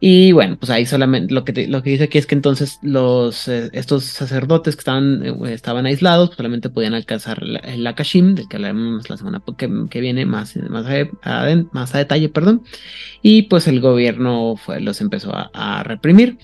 Y bueno, pues ahí solamente lo que, lo que dice aquí es que entonces los, eh, estos sacerdotes que estaban, eh, estaban aislados pues solamente podían alcanzar el Akashim, del que hablaremos la semana que, viene más, más, a, más a detalle, perdón. Y pues el gobierno fue, los empezó a, reprimir.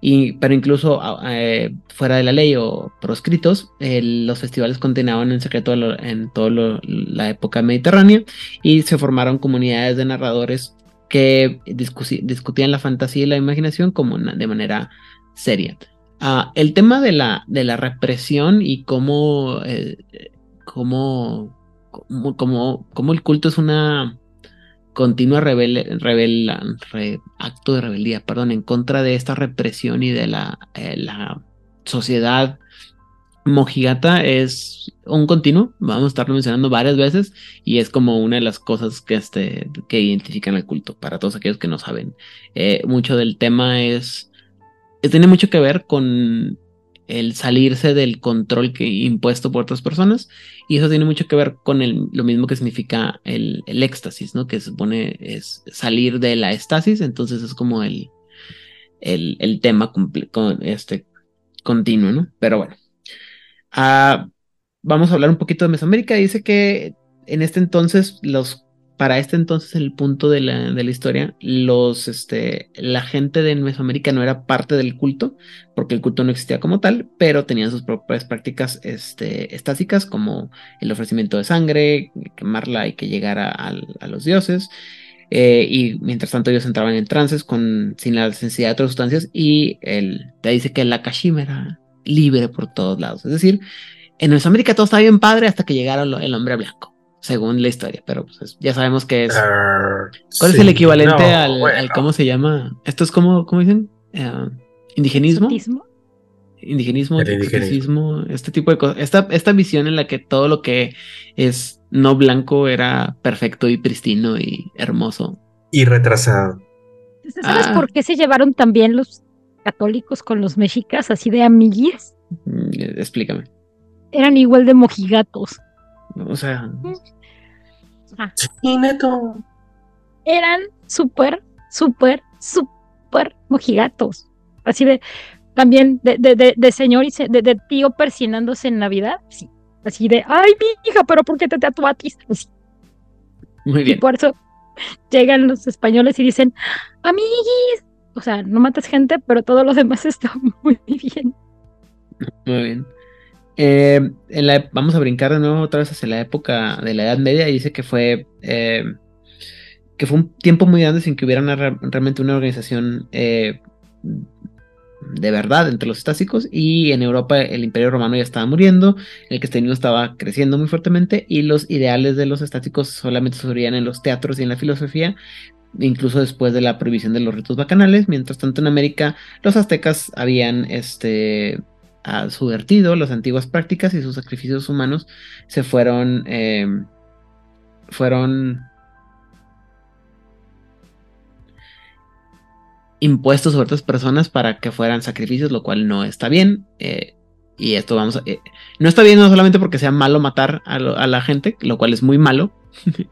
Y, pero incluso eh, fuera de la ley o proscritos, los festivales continuaban en secreto en toda la época mediterránea y se formaron comunidades de narradores que discutían la fantasía y la imaginación como de manera seria. Ah, el tema de la, de la represión y cómo, eh, cómo, cómo, el culto es una continua rebel, acto de rebeldía, perdón, en contra de esta represión y de la, eh, la sociedad Mojigata es un continuo, vamos a estarlo mencionando varias veces y es como una de las cosas que, este, que identifican al culto para todos aquellos que no saben. Eh, mucho del tema es, tiene mucho que ver con el salirse del control que impuesto por otras personas y eso tiene mucho que ver con el, lo mismo que significa el, el éxtasis, ¿no? Que se supone es salir de la estasis, entonces es como el, el, el tema con, este, continuo, ¿no? Pero bueno. Vamos a hablar un poquito de Mesoamérica. Dice que en este entonces, los, para este entonces, el punto de la, de la historia, los, este, la gente de Mesoamérica no era parte del culto, porque el culto no existía como tal, pero tenían sus propias prácticas este, estásicas, como el ofrecimiento de sangre, quemarla y que llegara a, los dioses. Eh, y mientras tanto ellos entraban en trances con, sin la necesidad de otras sustancias y él te dice que la Kashim era libre por todos lados. Es decir, en América todo estaba bien padre hasta que llegaron el hombre blanco, según la historia, pero pues, ya sabemos que es... ¿Cuál es el equivalente al, cómo se llama? Esto es como, ¿cómo dicen? Uh, indigenismo. Indigenismo, indigenismo, este tipo de cosas. Esta, esta visión en la que todo lo que es no blanco era perfecto y pristino y hermoso. Y retrasado. ¿Sabes ah. por qué se llevaron también los católicos con los mexicas, así de amiguis. Mm, explícame. Eran igual de mojigatos. O sea. Ah. Eran súper, súper, súper mojigatos. Así de, también de, de, de, señor y de, tío persinándose en Navidad. Sí. Así de, ay, mi hija, pero ¿por qué te tatuatis? Muy bien. Y por eso llegan los españoles y dicen, amiguis, o sea, no matas gente, pero todo lo demás está muy bien. Muy bien. Eh, vamos a brincar de nuevo otra vez hacia la época de la Edad Media y dice que fue eh, que fue un tiempo muy grande sin que hubiera realmente una organización eh, de verdad entre los estásicos y en Europa el imperio romano ya estaba muriendo, el cristianismo estaba creciendo muy fuertemente y los ideales de los estásicos solamente se en los teatros y en la filosofía, incluso después de la prohibición de los ritos bacanales. Mientras tanto, en América, los aztecas habían este, subvertido las antiguas prácticas y sus sacrificios humanos se fueron, em, fueron impuestos sobre otras personas para que fueran sacrificios, lo cual no está bien. Eh, y esto vamos a... eh, no está bien no solamente porque sea malo matar a, la gente, lo cual es muy malo.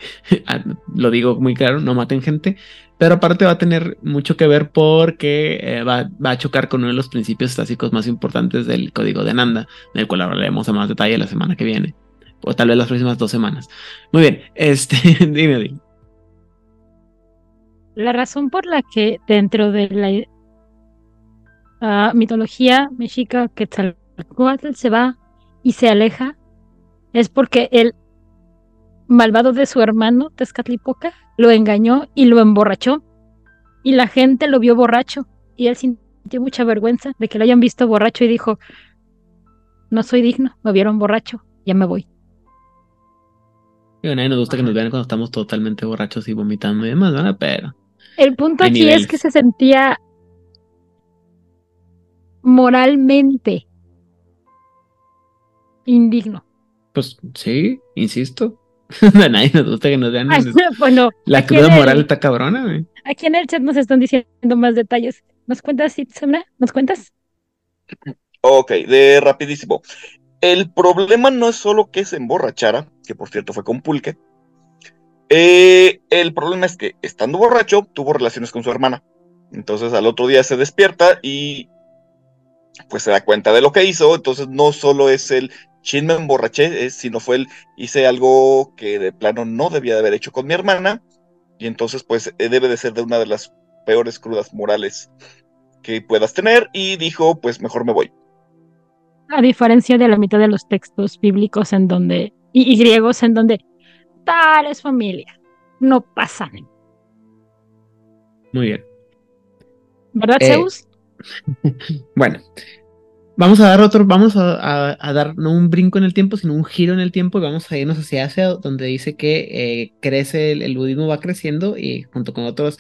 Ah, lo digo muy claro, no maten gente. Pero aparte va a tener mucho que ver porque eh, va, va a chocar con uno de los principios básicos más importantes del código de Nanda, del cual hablaremos a más detalle la semana que viene. O tal vez las próximas dos semanas. Muy bien, este, dime, dime. La razón por la que dentro de la ah, mitología mexica Quetzalcóatl se va y se aleja es porque el malvado de su hermano Tezcatlipoca lo engañó y lo emborrachó y la gente lo vio borracho y él sintió mucha vergüenza de que lo hayan visto borracho y dijo no soy digno, me vieron borracho, ya me voy. Digo, a nadie nos gusta que nos vean cuando estamos totalmente borrachos y vomitando y demás, ¿verdad? Pero El punto aquí niveles. es que se sentía moralmente indigno. Pues sí, insisto. A nadie nos gusta que nos vean. Bueno, La cruda el- moral está cabrona, güey. aquí en el chat nos están diciendo más detalles. ¿Nos cuentas, Itzamna? ¿Nos cuentas? Ok, de rapidísimo. El problema no es solo que se emborrachara, que por cierto fue con pulque. Eh, el problema es que estando borracho tuvo relaciones con su hermana. Entonces al otro día se despierta y pues se da cuenta de lo que hizo. Entonces no solo es el chin me emborraché, es- sino fue el hice algo que de plano no debía de haber hecho con mi hermana. Y entonces pues eh, debe de ser de una de las peores crudas morales que puedas tener. Y dijo pues mejor me voy. A diferencia de la mitad de los textos bíblicos en donde, y, y griegos en donde tal es familia, no pasa. Muy bien. ¿Verdad, Eh, Zeus? Bueno, vamos a dar otro, vamos a, dar no un brinco en el tiempo, sino un giro en el tiempo y vamos a irnos hacia Asia, donde dice que eh, crece, el, budismo va creciendo y junto con otros,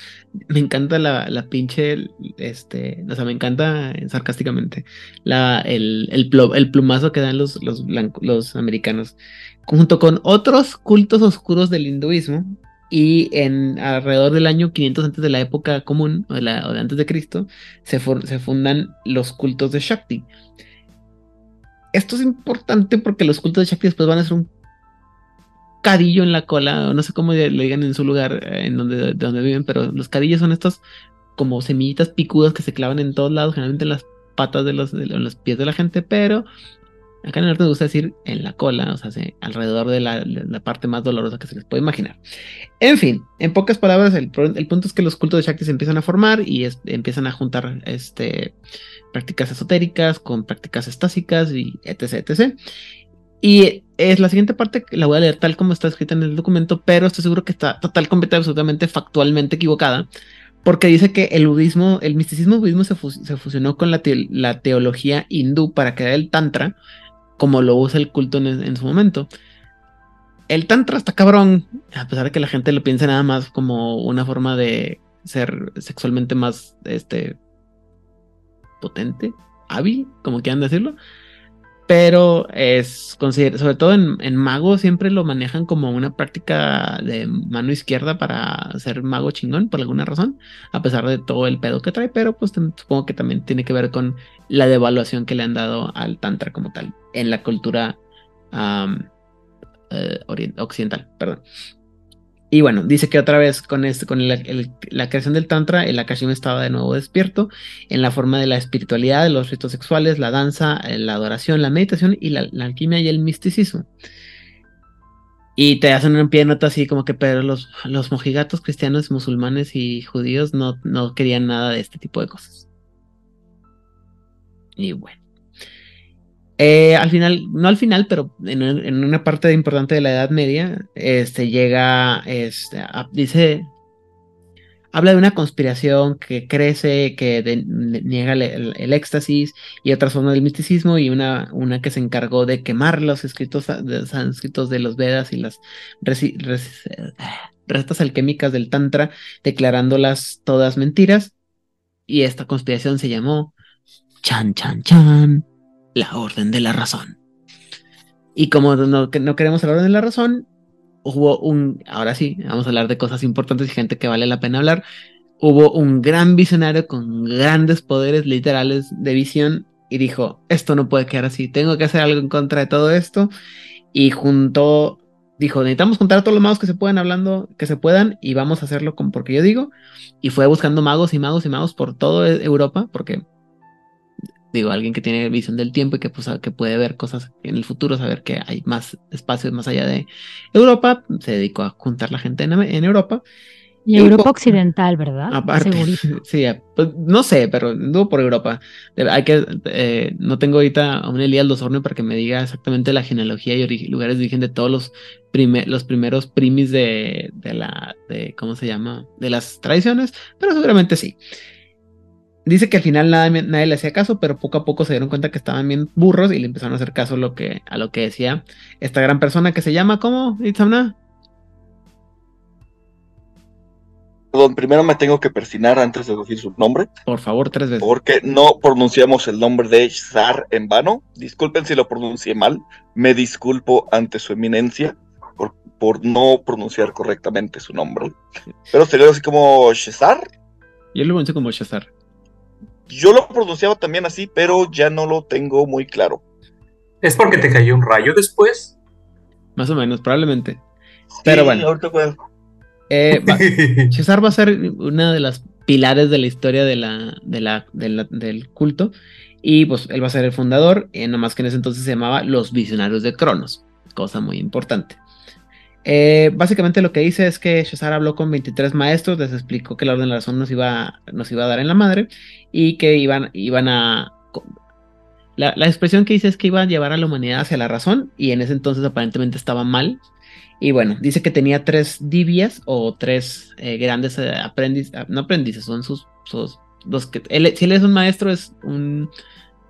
me encanta la, la pinche, este, o sea, me encanta sarcásticamente, el, el, plumazo que dan los, los, blanco- los americanos, junto con otros cultos oscuros del hinduismo. Y en alrededor del año 500 antes de la época común, o de, antes de Cristo, se, for- se fundan los cultos de Shakti. Esto es importante porque los cultos de Shakti después van a ser un cadillo en la cola, o no sé cómo le digan en su lugar, eh, en donde, de donde viven, pero los cadillos son estos como semillitas picudas que se clavan en todos lados, generalmente en las patas de los, de los pies de la gente, pero acá en el norte me gusta decir en la cola, o sea, se- alrededor de la, parte más dolorosa que se les puede imaginar. En fin, en pocas palabras, el, el punto es que los cultos de Shakti se empiezan a formar y empiezan a juntar este, prácticas esotéricas con prácticas estásicas y etc, etc. Y es la siguiente parte la voy a leer tal como está escrita en el documento, pero estoy seguro que está total, completa, absolutamente factualmente equivocada, porque dice que el budismo, el misticismo budismo se, fus- se fusionó con la teología hindú para crear el tantra, como lo usa el culto en, su momento. El tantra está cabrón, a pesar de que la gente lo piensa nada más como una forma de ser sexualmente más, este, potente, hábil, como quieran decirlo. Pero es consider- sobre todo en, en mago siempre lo manejan como una práctica de mano izquierda para ser mago chingón por alguna razón, a pesar de todo el pedo que trae, pero pues supongo que también tiene que ver con la devaluación que le han dado al tantra como tal en la cultura orien- occidental, perdón. Y bueno, dice que otra vez con, este, con el- la creación del Tantra, el Akashim estaba de nuevo despierto en la forma de la espiritualidad, de los ritos sexuales, la danza, eh, la adoración, la meditación y la, la alquimia y el misticismo. Y te hacen un pie de nota así como que, pero los, los mojigatos cristianos, musulmanes y judíos no, no querían nada de este tipo de cosas. Y bueno. Eh, al final, no al final, pero en, una parte importante de la Edad Media, este llega, este, dice, habla de una conspiración que crece, que niega el, éxtasis y otras formas del misticismo, y una, una que se encargó de quemar los escritos sánscritos de los Vedas y las eh, recetas alquímicas del Tantra, declarándolas todas mentiras. Y esta conspiración se llamó Chan Chan Chan, la Orden de la Razón. Y como no, no queremos la Orden de la Razón, hubo un, ahora sí, vamos a hablar de cosas importantes y gente que vale la pena hablar. Hubo un gran visionario con grandes poderes literales de visión y dijo, esto no puede quedar así, tengo que hacer algo en contra de todo esto. Y juntó, dijo, necesitamos juntar a todos los magos que se puedan hablando, que se puedan, y vamos a hacerlo con, porque yo digo, y fue buscando magos y magos y magos por toda Europa, porque digo, alguien que tiene visión del tiempo y que, pues, que puede ver cosas en el futuro, saber que hay más espacios más allá de Europa, se dedicó a juntar la gente en, en Europa y Europa Occidental, ¿verdad? Aparte, sí, pues, no sé, pero no por Europa. Hay que, eh, no tengo ahorita a un Elías Losorno para que me diga exactamente la genealogía y lugares de origen de todos los, los primeros primis de, de la, de, ¿cómo se llama? De las tradiciones, pero seguramente sí. Dice que al final nadie, nadie, le hacía caso, pero poco a poco se dieron cuenta que estaban bien burros y le empezaron a hacer caso a lo que, a lo que decía esta gran persona que se llama, ¿cómo? Itzamna? Perdón, primero me tengo que persinar antes de decir su nombre. Por favor, tres veces. Porque no pronunciamos el nombre de Zar en vano. Disculpen si lo pronuncié mal. Me disculpo ante su eminencia por, por no pronunciar correctamente su nombre. Pero sería así como Cesar. Yo lo pronuncio como Cesar. Yo lo pronunciaba también así, pero ya no lo tengo muy claro. ¿Es porque te cayó un rayo después? Más o menos, probablemente. Pero bueno. Ahorita eh, César va a ser una de las pilares de la historia de la, de la, del culto. Y pues él va a ser el fundador, eh, nomás que en ese entonces se llamaba Los Visionarios de Cronos, cosa muy importante. Eh, básicamente lo que dice es que César habló con 23 maestros, les explicó que la orden de la razón nos iba, nos iba a dar en la madre y que iban, iban a... La, la, expresión que dice es que iba a llevar a la humanidad hacia la razón y en ese entonces aparentemente estaba mal y bueno, dice que tenía tres divias o tres eh, grandes eh, aprendices, ah, no aprendices, son sus, sus que, si él es un maestro es un,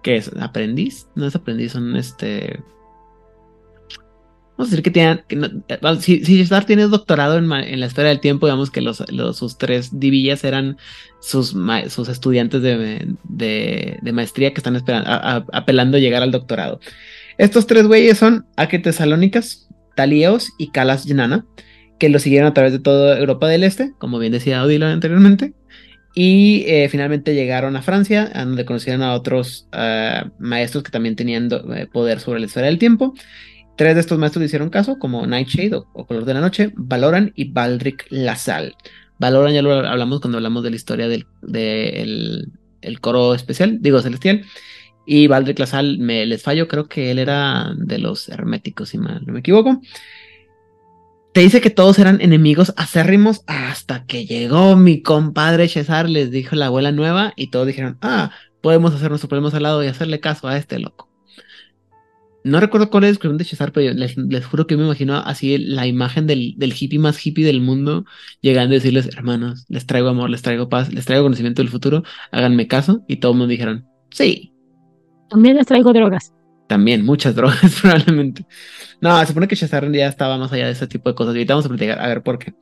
¿qué es? ¿Aprendiz? No es aprendiz, son este... Vamos a decir que eh, si, si tiene doctorado en, la esfera del tiempo, digamos que los, sus tres divillas eran sus, sus estudiantes de, de, maestría que están esperando, apelando a llegar al doctorado. Estos tres güeyes son Tesalónicas, Talieos y Calas Yenana, que lo siguieron a través de toda Europa del Este, como bien decía Odilo anteriormente, y eh, finalmente llegaron a Francia, donde conocieron a otros eh, maestros que también tenían poder sobre la esfera del tiempo. Tres de estos maestros le hicieron caso, como Nightshade o, Color de la Noche, Valoran y Baldric Lasalle. Valoran ya lo hablamos cuando hablamos de la historia del, el coro especial, digo celestial. Y Baldric Lasal, me les fallo, creo que él era de los herméticos, si mal no me equivoco. Te dice que todos eran enemigos acérrimos hasta que llegó mi compadre César, les dijo la abuela nueva, y todos dijeron, ah, podemos hacer nuestro problema al lado y hacerle caso a este loco. No recuerdo cuál es la descripción de César, pero les, juro que me imagino así la imagen del, del, hippie más hippie del mundo, llegando a decirles, hermanos, les traigo amor, les traigo paz, les traigo conocimiento del futuro, háganme caso, y todos me dijeron, sí, también les traigo drogas. También, muchas drogas, probablemente. No, se supone que Shazar ya estaba más allá de ese tipo de cosas. Y ahorita vamos a platicar, a ver por qué.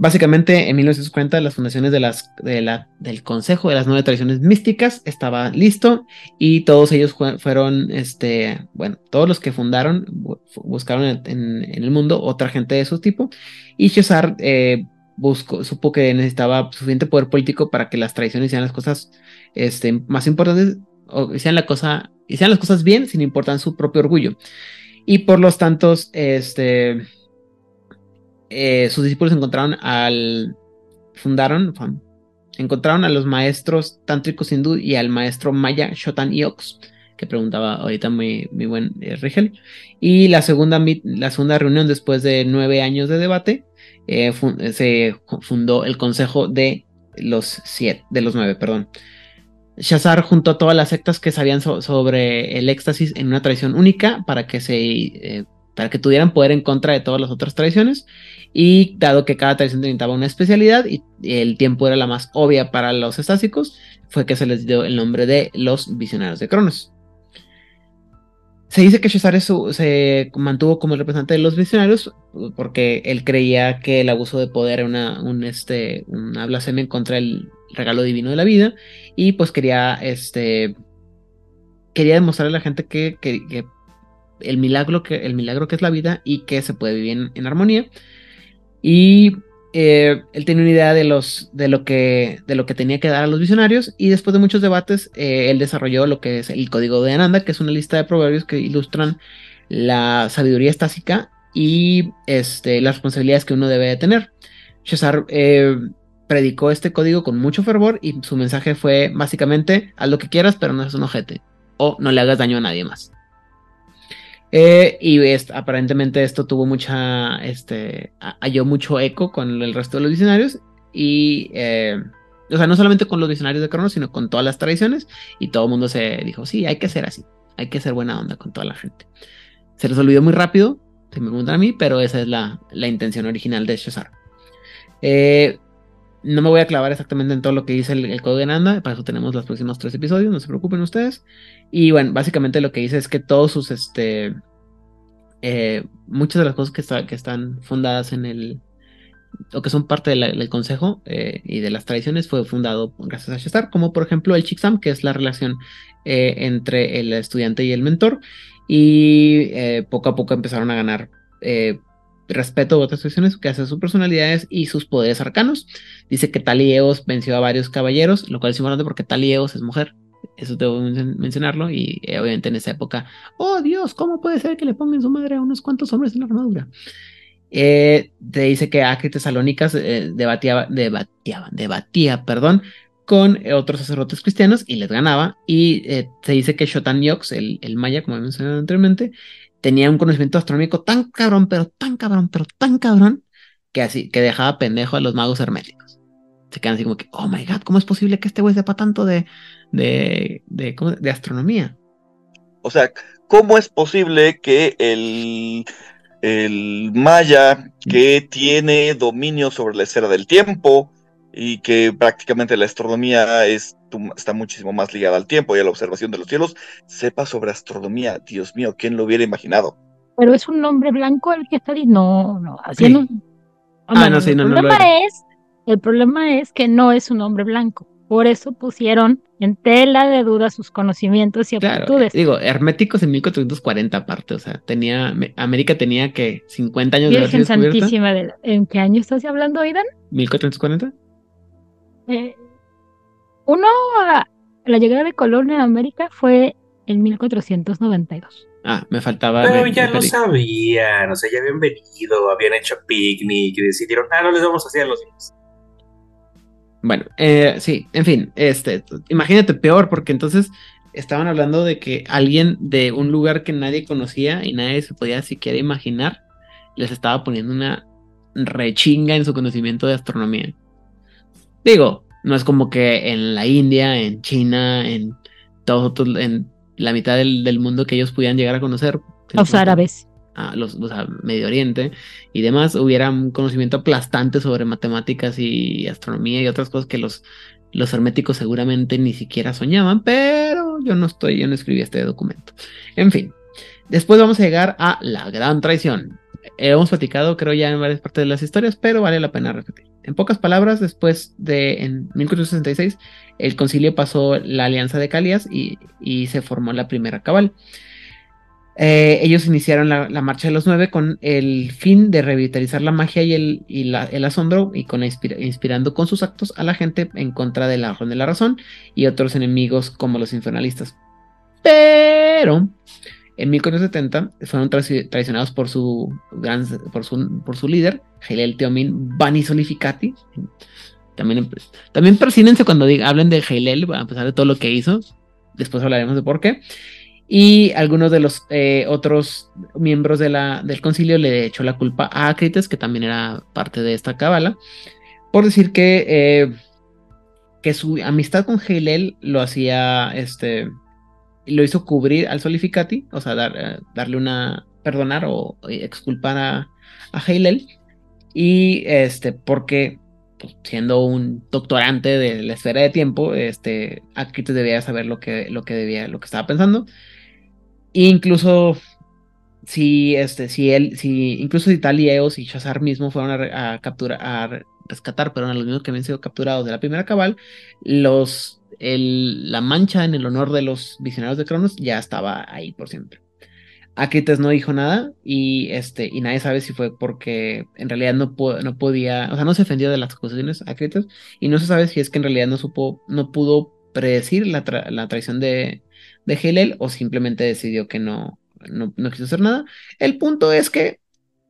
Básicamente, en 1950, las fundaciones de las, de del Consejo de las Nueve Tradiciones Místicas estaba listo y todos ellos fueron, este, bueno, todos los que fundaron buscaron en, el mundo otra gente de su tipo y Shazar eh, buscó, supo que necesitaba suficiente poder político para que las tradiciones sean las cosas este, más importantes o hicieran hicieran las cosas bien sin importar su propio orgullo. Y por los tantos, este, eh, sus discípulos encontraron al, fundaron, encontraron a los maestros tántricos hindú y al maestro maya Shotan Iox, que preguntaba ahorita muy, muy buen eh, Rigel. Y la segunda, la segunda reunión después de nueve años de debate, eh, se fundó el consejo de los siete, de los nueve, perdón. Shazar juntó a todas las sectas que sabían sobre el éxtasis en una tradición única para que se eh, para que tuvieran poder en contra de todas las otras tradiciones y dado que cada tradición necesitaba una especialidad y el tiempo era la más obvia para los estásicos, fue que se les dio el nombre de los visionarios de Cronos. Se dice que Shazar se mantuvo como el representante de los visionarios porque él creía que el abuso de poder era una, un, este, una blasfemia contra el regalo divino de la vida y pues quería este quería demostrarle a la gente que, el milagro que, el milagro que es la vida y que se puede vivir en, armonía. Y eh, él tiene una idea de, los, de, lo que, tenía que dar a los visionarios y después de muchos debates, eh, él desarrolló lo que es el código de Ananda, que es una lista de proverbios que ilustran la sabiduría estática y este, las responsabilidades que uno debe de tener. César eh, predicó este código con mucho fervor y su mensaje fue básicamente haz lo que quieras pero no es un ojete o no le hagas daño a nadie más. Eh, y aparentemente esto tuvo mucha, este, halló mucho eco con el resto de los diccionarios y, eh, o sea, no solamente con los diccionarios de Cronos, sino con todas las tradiciones y todo el mundo se dijo, sí, hay que ser así, hay que ser buena onda con toda la gente. Se les olvidó muy rápido, se me preguntan a mí, pero esa es la, la intención original de Shazar. Eh, no me voy a clavar exactamente en todo lo que dice el, código de Nanda, para eso tenemos los próximos tres episodios, no se preocupen ustedes. Y bueno, básicamente lo que dice es que todos sus, este, eh, muchas de las cosas que, están fundadas en el, o que son parte del consejo eh, y de las tradiciones, fue fundado gracias a Shastar, como por ejemplo el Chiksam, que es la relación eh, entre el estudiante y el mentor, y poco a poco empezaron a ganar respeto a otras tradiciones que hace sus personalidades y sus poderes arcanos. Dice que Talieos venció a varios caballeros, lo cual es importante porque Talieos es mujer. Eso debo mencionarlo. Y eh, obviamente en esa época, oh Dios, ¿cómo puede ser que le pongan su madre a unos cuantos hombres en la armadura? Eh, te dice que Acri Tesalónicas eh, debatía, debatía, perdón, con otros sacerdotes cristianos y les ganaba. Y se dice que Shotan Yox, el, el maya, como he mencionado anteriormente, tenía un conocimiento astronómico tan cabrón, pero tan cabrón, pero tan cabrón, que así, que dejaba pendejo a los magos herméticos. Se quedan así como que, oh my god, ¿cómo es posible que este güey sepa tanto de, de, de, de astronomía? O sea, ¿cómo es posible que el, el maya que tiene dominio sobre la esfera del tiempo y que prácticamente la astronomía es está muchísimo más ligada al tiempo y a la observación de los cielos, sepa sobre astronomía. Dios mío, ¿quién lo hubiera imaginado? Pero es un hombre blanco el que está diciendo, no, no, haciendo... Ah, no, sí, no, el problema es, el problema es que no es un hombre blanco. Por eso pusieron en tela de duda sus conocimientos y aptitudes. digo, herméticos en 1440 aparte, o sea, tenía, América tenía que 50 años Virgen de Santísima, de ¿en qué año estás hablando, Aidan? 1440. Eh, uno, la llegada de Colón en América fue en 1492. Ah, me faltaba. Pero ya lo sabían, o sea, ya habían venido, habían hecho picnic y decidieron, ah, no les vamos a hacer a los niños. Bueno, eh, sí, en fin, este, imagínate peor, porque entonces estaban hablando de que alguien de un lugar que nadie conocía y nadie se podía siquiera imaginar, les estaba poniendo una rechinga en su conocimiento de astronomía. Digo, no es como que en la India, en China, en todos en la mitad del, mundo que ellos pudieran llegar a conocer. Los árabes. A los, Medio Oriente y demás, hubiera un conocimiento aplastante sobre matemáticas y astronomía y otras cosas que los, los herméticos seguramente ni siquiera soñaban, pero yo no estoy, yo no escribí este documento. En fin, después vamos a llegar a la gran traición. Hemos platicado, creo, ya en varias partes de las historias, pero vale la pena repetir. En pocas palabras, después de en 1466, el concilio pasó la alianza de Calias y, se formó la primera cabal. Eh, ellos iniciaron la, marcha de los nueve con el fin de revitalizar la magia y el, asombro y con inspirando con sus actos a la gente en contra de la razón y otros enemigos como los infernalistas. Pero en 1470 fueron traicionados por su, gran, por su, líder, Heilel Teomin Bani Solificati. También, también persínense cuando hablen de Heilel, a pesar de todo lo que hizo. Después hablaremos de por qué. Y algunos de los eh, otros miembros del concilio le echó la culpa a Acrites, que también era parte de esta cábala, por decir que, eh, que su amistad con Heilel lo hacía este, lo hizo cubrir al Solificati, o sea, eh, darle una, perdonar o exculpar a, a Heilel. Y este, porque pues, siendo un doctorante de la esfera de tiempo, este, te debía saber lo que, lo que debía, lo que estaba pensando. Incluso si este, si él, si, incluso si Talieos y Shazar mismo fueron a, capturar, a rescatar, pero a los mismos que habían sido capturados de la primera cabal, los la mancha en el honor de los visionarios de Cronos ya estaba ahí por siempre. Acrites no dijo nada y, este, y nadie sabe si fue porque en realidad no, no podía, o sea, no se defendió de las acusaciones Acrites y no se sabe si es que en realidad no supo, no pudo predecir la, la traición de, de Hillel o simplemente decidió que no, no, no, quiso hacer nada. El punto es que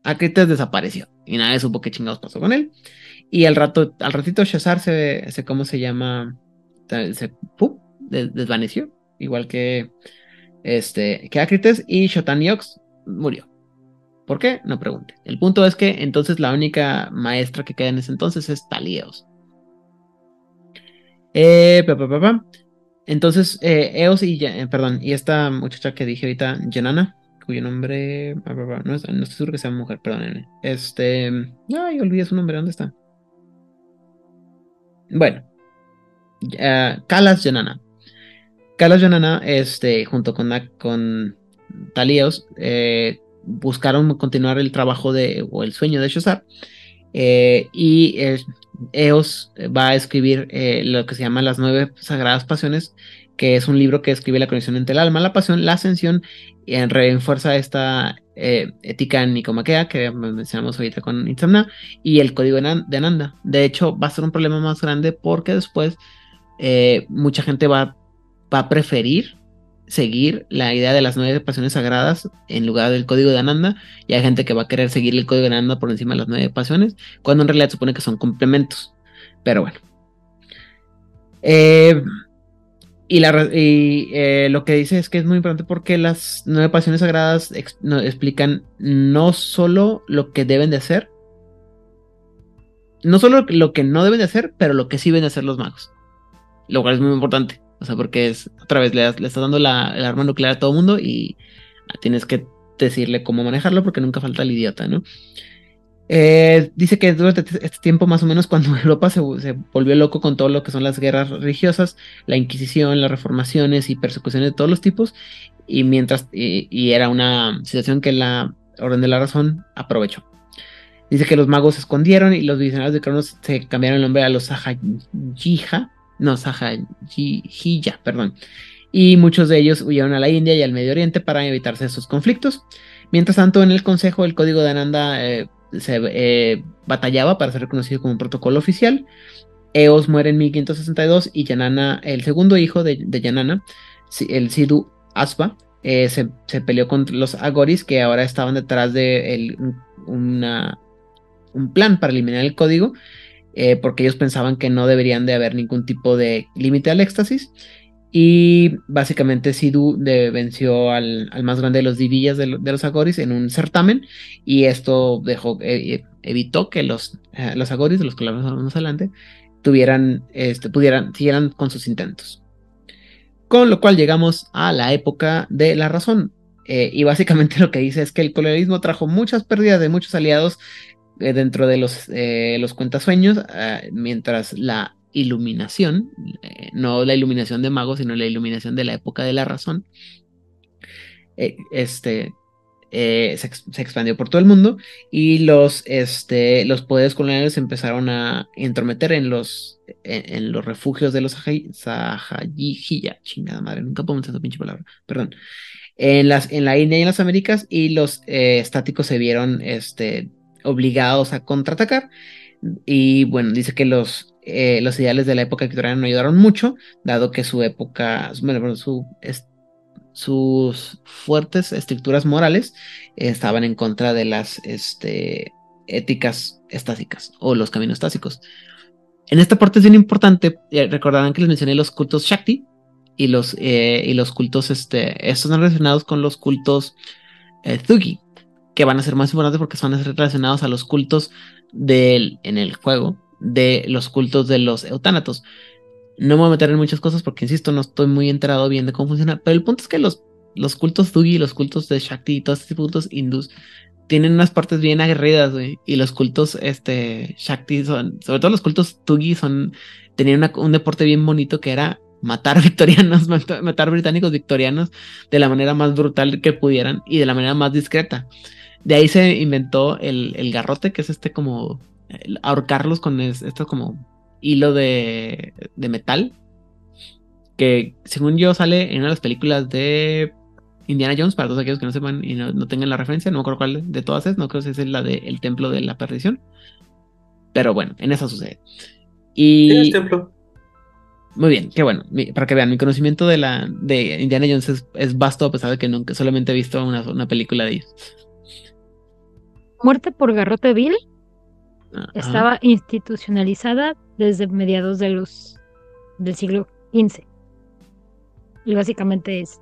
Acrites desapareció y nadie supo qué chingados pasó con él. Y al rato, al ratito Shazar se, se ¿cómo se llama? Se desvaneció, igual que este, que Acrites y Shotan murió. ¿Por qué? No pregunte. El punto es que entonces la única maestra que queda en ese entonces es Talieos. Eh, Entonces, eh, Eos y, eh, perdón, y esta muchacha que dije ahorita, Yanana, cuyo nombre, no, estoy seguro que sea mujer, perdón. Este, ay, olvidé su nombre, ¿dónde está? Bueno, Kalas Yanana. Carlos Yanana, este, junto con, con Talios, eh, buscaron continuar el trabajo de, o el sueño de Shazar. Eh, y Eos va a escribir eh, lo que se llama Las Nueve Sagradas Pasiones, que es un libro que escribe la conexión entre el alma, la pasión, la ascensión, y refuerza esta ética nicomaquea que mencionamos ahorita con Itzamna, y el código de Ananda. De hecho, va a ser un problema más grande porque después mucha gente va a preferir seguir la idea de las nueve pasiones sagradas en lugar del código de Ananda, y hay gente que va a querer seguir el código de Ananda por encima de las nueve pasiones, cuando en realidad supone que son complementos. Pero bueno. Eh, y, eh, lo que dice es que es muy importante porque las nueve pasiones sagradas explican no solo lo que deben de hacer, no solo lo que no deben de hacer, pero lo que sí deben de hacer los magos. Lo cual es muy importante. O sea, porque es, otra vez, le, estás dando la, el arma nuclear a todo mundo y tienes que decirle cómo manejarlo porque nunca falta el idiota, ¿no? Eh, dice que durante este tiempo, más o menos, cuando Europa se, volvió loco con todo lo que son las guerras religiosas, la Inquisición, las reformaciones y persecuciones de todos los tipos, y mientras, y, era una situación que la Orden de la Razón aprovechó. Dice que los magos se escondieron y los visionarios de Cronos se cambiaron el nombre a los Sahajija, no, Sahajija, perdón. Y muchos de ellos huyeron a la India y al Medio Oriente para evitarse esos conflictos. Mientras tanto, en el Consejo, el Código de Ananda eh, se eh, batallaba para ser reconocido como un protocolo oficial. Eos muere en 1562 y Yanana, el segundo hijo de, Yanana, el Sidhu Aspa, eh, se, peleó contra los Agoris que ahora estaban detrás de un plan para eliminar el código eh, porque ellos pensaban que no deberían de haber ningún tipo de límite al éxtasis. Y básicamente Sidhu venció al, más grande de los divillas de, los Agoris en un certamen. Y esto dejó, eh, eh, evitó que los, los Agoris, de los que hablamos más adelante, tuvieran, este, pudieran, siguieran con sus intentos. Con lo cual llegamos a la época de la razón. y básicamente lo que dice es que el colonialismo trajo muchas pérdidas de muchos aliados eh, dentro de los, eh, los cuentasueños, ah, mientras la iluminación, eh, no la iluminación de magos, sino la iluminación de la época de la razón, este, se, expandió por todo el mundo y los, este, los poderes coloniales empezaron a entrometer en los, en, los refugios de los Sahajija, chingada madre, nunca puedo esa pinche palabra, perdón. En, las, en la India y en las Américas y los estáticos se vieron este, obligados a contraatacar. Y bueno, dice que los, eh, los ideales de la época victoriana no ayudaron mucho, dado que su época, bueno, su, sus fuertes estructuras morales estaban en contra de las este, éticas estásicas o los caminos estásicos. En esta parte es bien importante, eh, recordarán que les mencioné los cultos Shakti y los, eh, y los cultos, este, estos están relacionados con los cultos Thugi, que van a ser más importantes porque van a ser relacionados a los cultos del, en el juego de los cultos de los eutánatos. No me voy a meter en muchas cosas porque, insisto, no estoy muy enterado bien de cómo funciona, pero el punto es que los, los cultos Dugi, los cultos de Shakti y todos estos cultos hindús tienen unas partes bien aguerridas, y los cultos este, Shakti son, sobre todo los cultos Tugi son, tenían un deporte bien bonito que era matar victorianos, matar británicos victorianos de la manera más brutal que pudieran y de la manera más discreta. De ahí se inventó el, garrote, que es este como ahorcarlos con esto como hilo de, metal. Que según yo sale en una de las películas de Indiana Jones, para todos aquellos que no sepan y no, tengan la referencia, no me acuerdo cuál de todas es, no creo si es la del Templo de la Perdición. Pero bueno, en esa sucede. Y... el templo? Muy bien, qué bueno. Para que vean, mi conocimiento de la de Indiana Jones es, vasto a pesar de que nunca solamente he visto una, una película de ellos. Muerte por garrote vil estaba institucionalizada desde mediados de los del siglo XV. Y básicamente es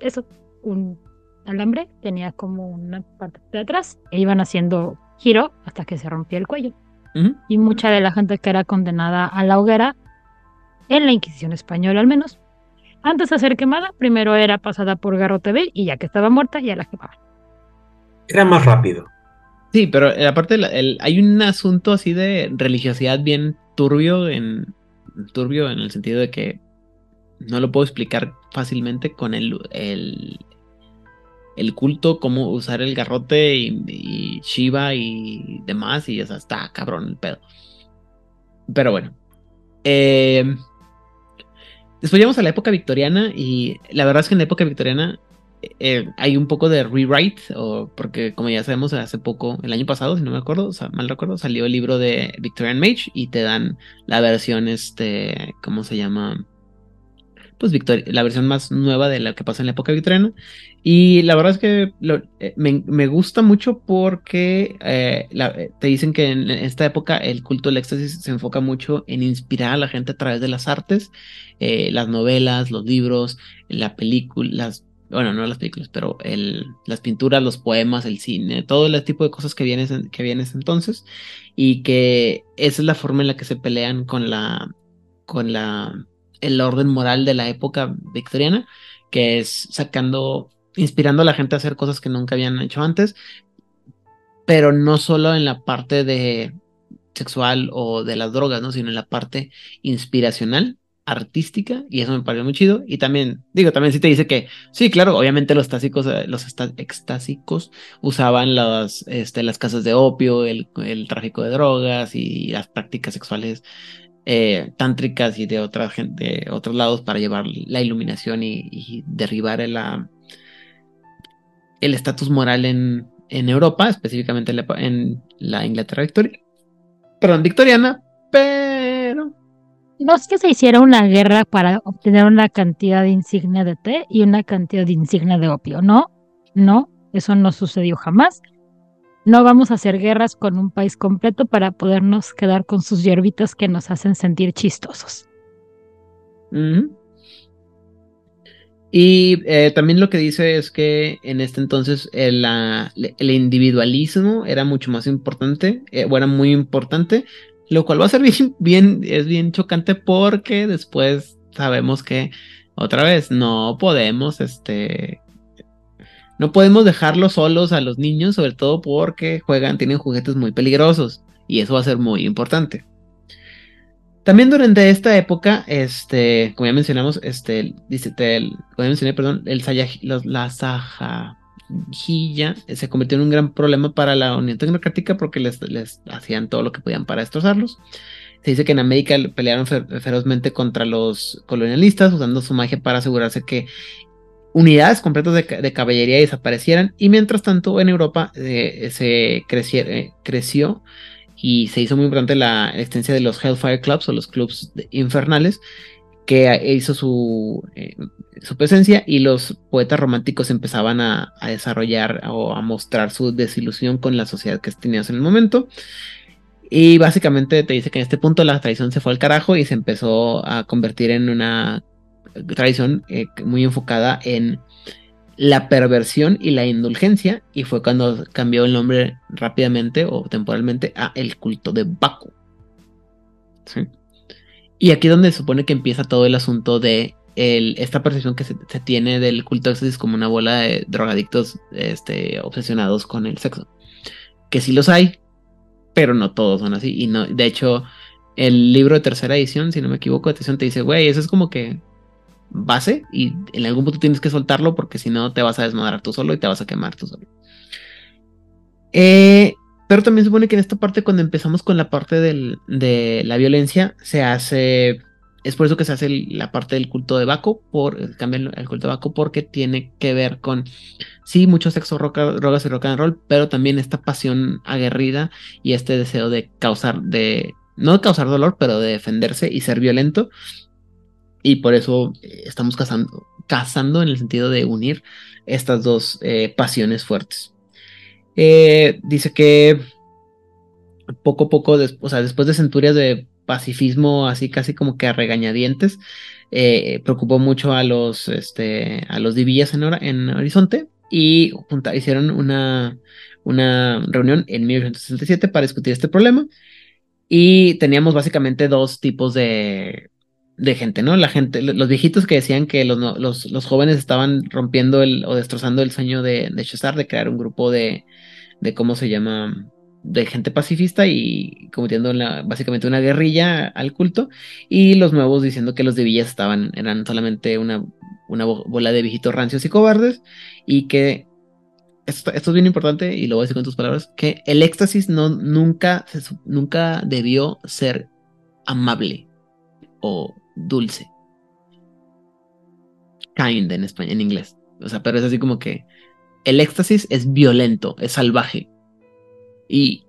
eso, un alambre, tenía como una parte de atrás, e iban haciendo giro hasta que se rompía el cuello. Y mucha de la gente que era condenada a la hoguera, en la Inquisición española al menos, antes de ser quemada, primero era pasada por garrote vil y ya que estaba muerta, ya la quemaban. Era más rápido. Sí, pero eh, aparte hay un asunto así de religiosidad bien turbio en turbio en el sentido de que no lo puedo explicar fácilmente con el, el, el culto, cómo usar el garrote y, Shiva y demás, y eso está cabrón el pedo. Pero bueno. Eh, después llegamos a la época victoriana y la verdad es que en la época victoriana eh, hay un poco de rewrite, o porque como ya sabemos, hace poco, el año pasado, si no me acuerdo, o sea, mal recuerdo, salió el libro de Victorian Mage y te dan la versión, este, ¿cómo se llama? Pues la versión más nueva de lo que pasa en la época victoriana. Y la verdad es que eh, me, gusta mucho porque eh, te dicen que en esta época el culto del éxtasis se enfoca mucho en inspirar a la gente a través de las artes, las novelas, los libros, la película, bueno, no las películas, pero el, las pinturas, los poemas, el cine, todo el tipo de cosas que vienen que viene entonces, y que esa es la forma en la que se pelean con la, con la, el orden moral de la época victoriana, que es sacando, inspirando a la gente a hacer cosas que nunca habían hecho antes, pero no solo en la parte de sexual o de las drogas, ¿no? sino en la parte inspiracional artística y eso me pareció muy chido. Y también, digo, también sí te dice que, sí, claro, obviamente los tásicos, eh, los extásicos usaban las, este, las casas de opio, el, tráfico de drogas y las prácticas sexuales eh, tántricas y de, otra gente, otros lados para llevar la iluminación y, derribar el estatus moral en, en Europa, específicamente en la, Inglaterra victoria, perdón, victoriana, pero no es que se hiciera una guerra para obtener una cantidad de insignia de té y una cantidad de insignia de opio. No, no, eso no sucedió jamás. No vamos a hacer guerras con un país completo para podernos quedar con sus hierbitas que nos hacen sentir chistosos. Y eh, también lo que dice es que en este entonces el, individualismo era mucho más importante, eh, era muy importante, lo cual va a ser bien, es bien chocante porque después sabemos que otra vez no podemos, este, no podemos dejarlos solos a los niños, sobre todo porque juegan, tienen juguetes muy peligrosos y eso va a ser muy importante. También durante esta época, este, como ya mencionamos, este, dice, como ya mencioné, perdón, el la Saja, se convirtió en un gran problema para la Unión Tecnocrática porque les, hacían todo lo que podían para destrozarlos. Se dice que en América pelearon ferozmente contra los colonialistas usando su magia para asegurarse que unidades completas de, caballería desaparecieran y mientras tanto en Europa eh, se eh, creció y se hizo muy importante la existencia de los Hellfire Clubs o los clubs infernales que hizo su, eh, su presencia y los poetas románticos empezaban a, desarrollar o a mostrar su desilusión con la sociedad que tenías en el momento. Y básicamente te dice que en este punto la tradición se fue al carajo y se empezó a convertir en una tradición eh, muy enfocada en la perversión y la indulgencia y fue cuando cambió el nombre rápidamente o temporalmente a el culto de Baco. ¿Sí? Y aquí es donde se supone que empieza todo el asunto de esta percepción que se, tiene del culto éxtasis como una bola de drogadictos este, obsesionados con el sexo. Que sí los hay, pero no todos son así. Y no, de hecho, el libro de tercera edición, si no me equivoco, te dice, güey, eso es como que base y en algún punto tienes que soltarlo porque si no te vas a desmadrar tú solo y te vas a quemar tú solo. Eh, pero también supone que en esta parte, cuando empezamos con la parte de la violencia, se hace es por eso que se hace la parte del culto de Baco, por, cambian el culto de Baco porque tiene que ver con, sí, mucho sexo, roca, drogas y rock and roll, pero también esta pasión aguerrida y este deseo de causar, de, no causar dolor, pero de defenderse y ser violento. Y por eso eh, estamos cazando, cazando en el sentido de unir estas dos eh, pasiones fuertes. Eh, dice que poco a poco, o sea, después de centurias de pacifismo así casi como que a regañadientes, eh, preocupó mucho a los, este, a los divillas en, en Horizonte y hicieron una, una reunión en 1967 para discutir este problema. Y teníamos básicamente dos tipos de, de gente, ¿no? La gente, los viejitos que decían que los, los, los jóvenes estaban rompiendo el, o destrozando el sueño de, de Cesar de crear un grupo de, de ¿cómo se llama? de gente pacifista y cometiendo básicamente una guerrilla al culto y los nuevos diciendo que los de Villas estaban eran solamente una, una bola de viejitos rancios y cobardes y que esto, esto, es bien importante y lo voy a decir con tus palabras que el éxtasis no nunca nunca debió ser amable o dulce kind en español en inglés o sea pero es así como que el éxtasis es violento es salvaje y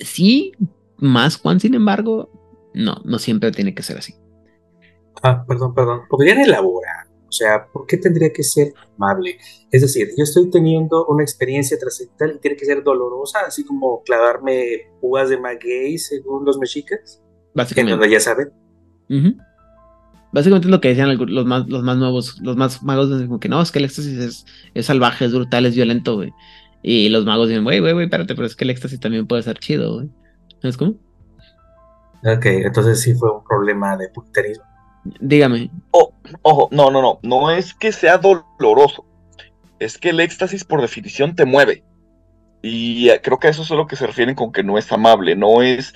sí, más Juan, sin embargo, no, no siempre tiene que ser así. Ah, perdón, perdón. ¿Podrían elaborar? O sea, ¿por qué tendría que ser amable? Es decir, yo estoy teniendo una experiencia trascendental y tiene que ser dolorosa, así como clavarme púas de maguey según los mexicas. Básicamente. ya saben. Básicamente es lo que decían los más, los más nuevos, los más magos, como que no, es que el éxtasis es, es salvaje, es brutal, es violento, güey. Y los magos dicen, güey, güey, güey, espérate, pero es que el éxtasis también puede ser chido, güey. ¿Sabes cómo? Ok, entonces sí fue un problema de puritanismo. Dígame. Oh, ojo, no, no, no, no es que sea doloroso, es que el éxtasis por definición te mueve. Y eh, creo que a eso es a lo que se refieren con que no es amable, no es...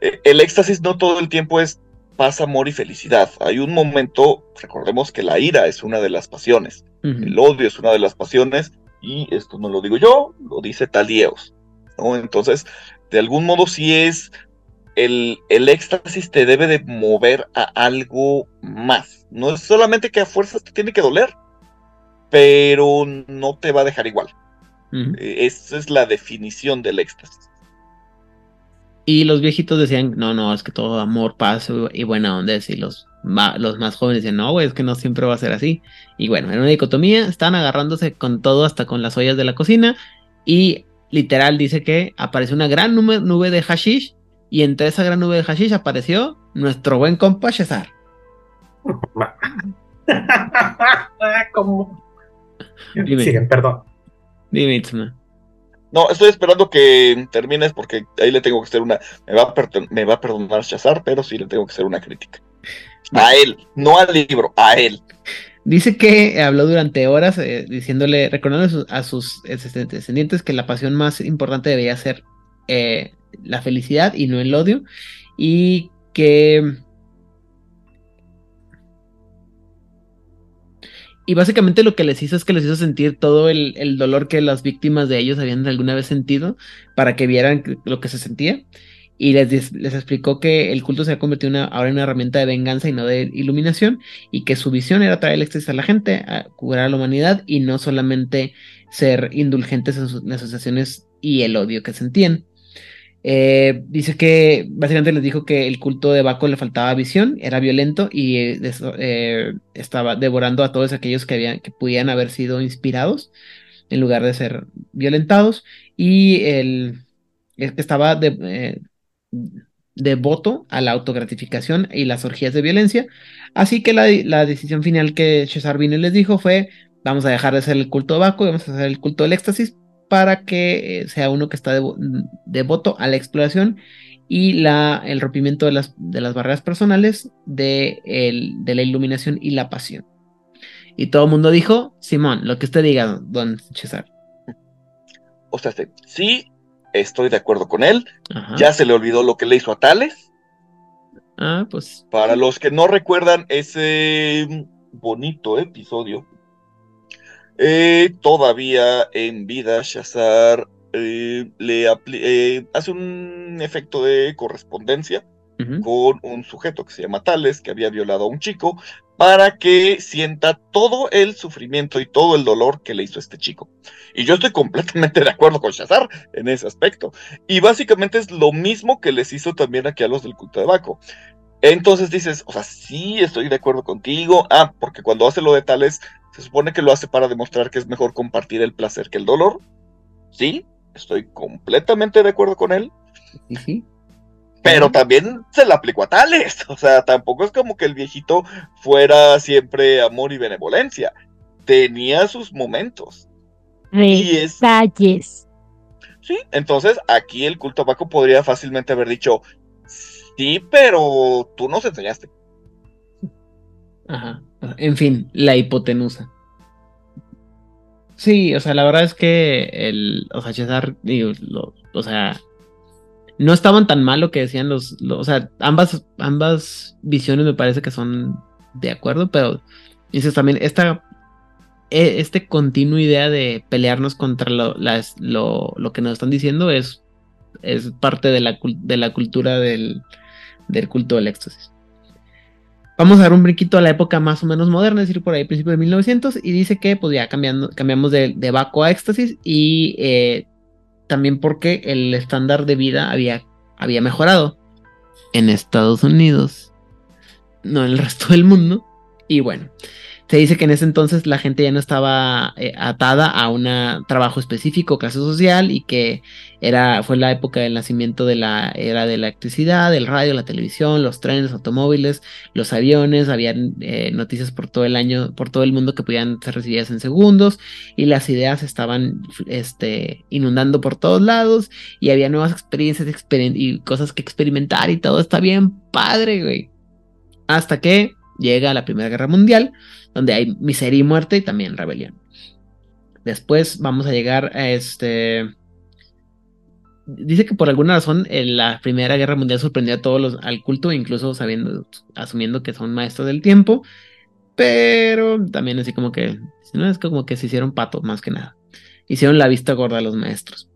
Eh, el éxtasis no todo el tiempo es paz, amor y felicidad. Hay un momento, recordemos que la ira es una de las pasiones, el odio es una de las pasiones, y esto no lo digo yo, lo dice Talieos. ¿no? Entonces, de algún modo sí es el, el, éxtasis te debe de mover a algo más. No es solamente que a fuerzas te tiene que doler, pero no te va a dejar igual. E, esa es la definición del éxtasis. Y los viejitos decían, no, no, es que todo amor, paz y buena onda. Y los los más jóvenes decían, no, güey, es que no siempre va a ser así. Y bueno, en una dicotomía, están agarrándose con todo, hasta con las ollas de la cocina. Y literal dice que apareció una gran nube, de hashish. Y entre esa gran nube de hashish apareció nuestro buen compa Cesar. ¿Cómo? Dime. perdón. Dime, Itzma. No, estoy esperando que termines porque ahí le tengo que hacer una. Me va a, me va a perdonar Shazar, pero sí le tengo que hacer una crítica. A él, no al libro, a él. Dice que habló durante horas eh, diciéndole, recordando a sus, descendientes que la pasión más importante debía ser eh, la felicidad y no el odio. Y que... Y básicamente lo que les hizo es que les hizo sentir todo el, el dolor que las víctimas de ellos habían alguna vez sentido para que vieran lo que se sentía y les, les, explicó que el culto se ha convertido ahora en una herramienta de venganza y no de iluminación, y que su visión era traer el éxtasis a la gente, a curar a la humanidad y no solamente ser indulgentes en sus asociaciones y el odio que sentían. Eh, dice que básicamente les dijo que el culto de Baco le faltaba visión, era violento y eh, eh, estaba devorando a todos aquellos que, habían, que pudieran haber sido inspirados en lugar de ser violentados. Y el, estaba de, devoto a la autogratificación y las orgías de violencia. Así que la, decisión final que Cesar Vino les dijo fue, vamos a dejar de hacer el culto de Baco y vamos a hacer el culto del éxtasis para que eh, sea uno que está devoto a la exploración y la, el rompimiento de las, de las barreras personales de, de la iluminación y la pasión. Y todo el mundo dijo, Simón, lo que usted diga, don César. O sea, sí, estoy de acuerdo con él. Ya se le olvidó lo que le hizo a Tales. Ah, pues. Para los que no recuerdan ese bonito episodio, eh, todavía en vida Shazar eh, le eh, hace un efecto de correspondencia con un sujeto que se llama Tales, que había violado a un chico, para que sienta todo el sufrimiento y todo el dolor que le hizo este chico. Y yo estoy completamente de acuerdo con Shazar en ese aspecto. Y básicamente es lo mismo que les hizo también aquí a los del culto de Baco. Entonces dices, o sea, sí, estoy de acuerdo contigo. Ah, porque cuando hace lo de Tales, se supone que lo hace para demostrar que es mejor compartir el placer que el dolor. Sí, estoy completamente de acuerdo con él. Pero también se la aplicó a Tales. O sea, tampoco es como que el viejito fuera siempre amor y benevolencia. Tenía sus momentos. Y es- Detalles. Sí, entonces aquí el culto a Baco podría fácilmente haber dicho, sí, pero tú nos enseñaste. Ajá. En fin, la hipotenusa. Sí, o sea, la verdad es que el, o sea, César, digo, lo- o sea, no estaban tan mal lo que decían los, lo- o sea, ambas, ambas visiones me parece que son de acuerdo, pero dices también esta, e- este continuo idea de pelearnos contra lo, las- lo, lo que nos están diciendo es, es parte de la, de la cultura del, del culto del éxtasis. Vamos a dar un brinquito a la época más o menos moderna, es decir, por ahí principio de 1900, y dice que pues ya cambiando, cambiamos de, de a éxtasis y eh, también porque el estándar de vida había, había mejorado en Estados Unidos, no en el resto del mundo, y bueno, se dice que en ese entonces la gente ya no estaba eh, atada a un trabajo específico, clase social, y que era, fue la época del nacimiento de la era de la electricidad, del radio, la televisión, los trenes, los automóviles, los aviones, habían eh, noticias por todo el año, por todo el mundo que podían ser recibidas en segundos, y las ideas estaban este, inundando por todos lados, y había nuevas experiencias exper y cosas que experimentar, y todo está bien padre, güey. Hasta que llega la Primera Guerra Mundial, donde hay miseria y muerte y también rebelión. Después vamos a llegar a este. Dice que por alguna razón en la Primera Guerra Mundial sorprendió a todos al culto, incluso sabiendo, asumiendo que son maestros del tiempo. Pero también así como que, no es como que se hicieron patos más que nada. Hicieron la vista gorda a los maestros.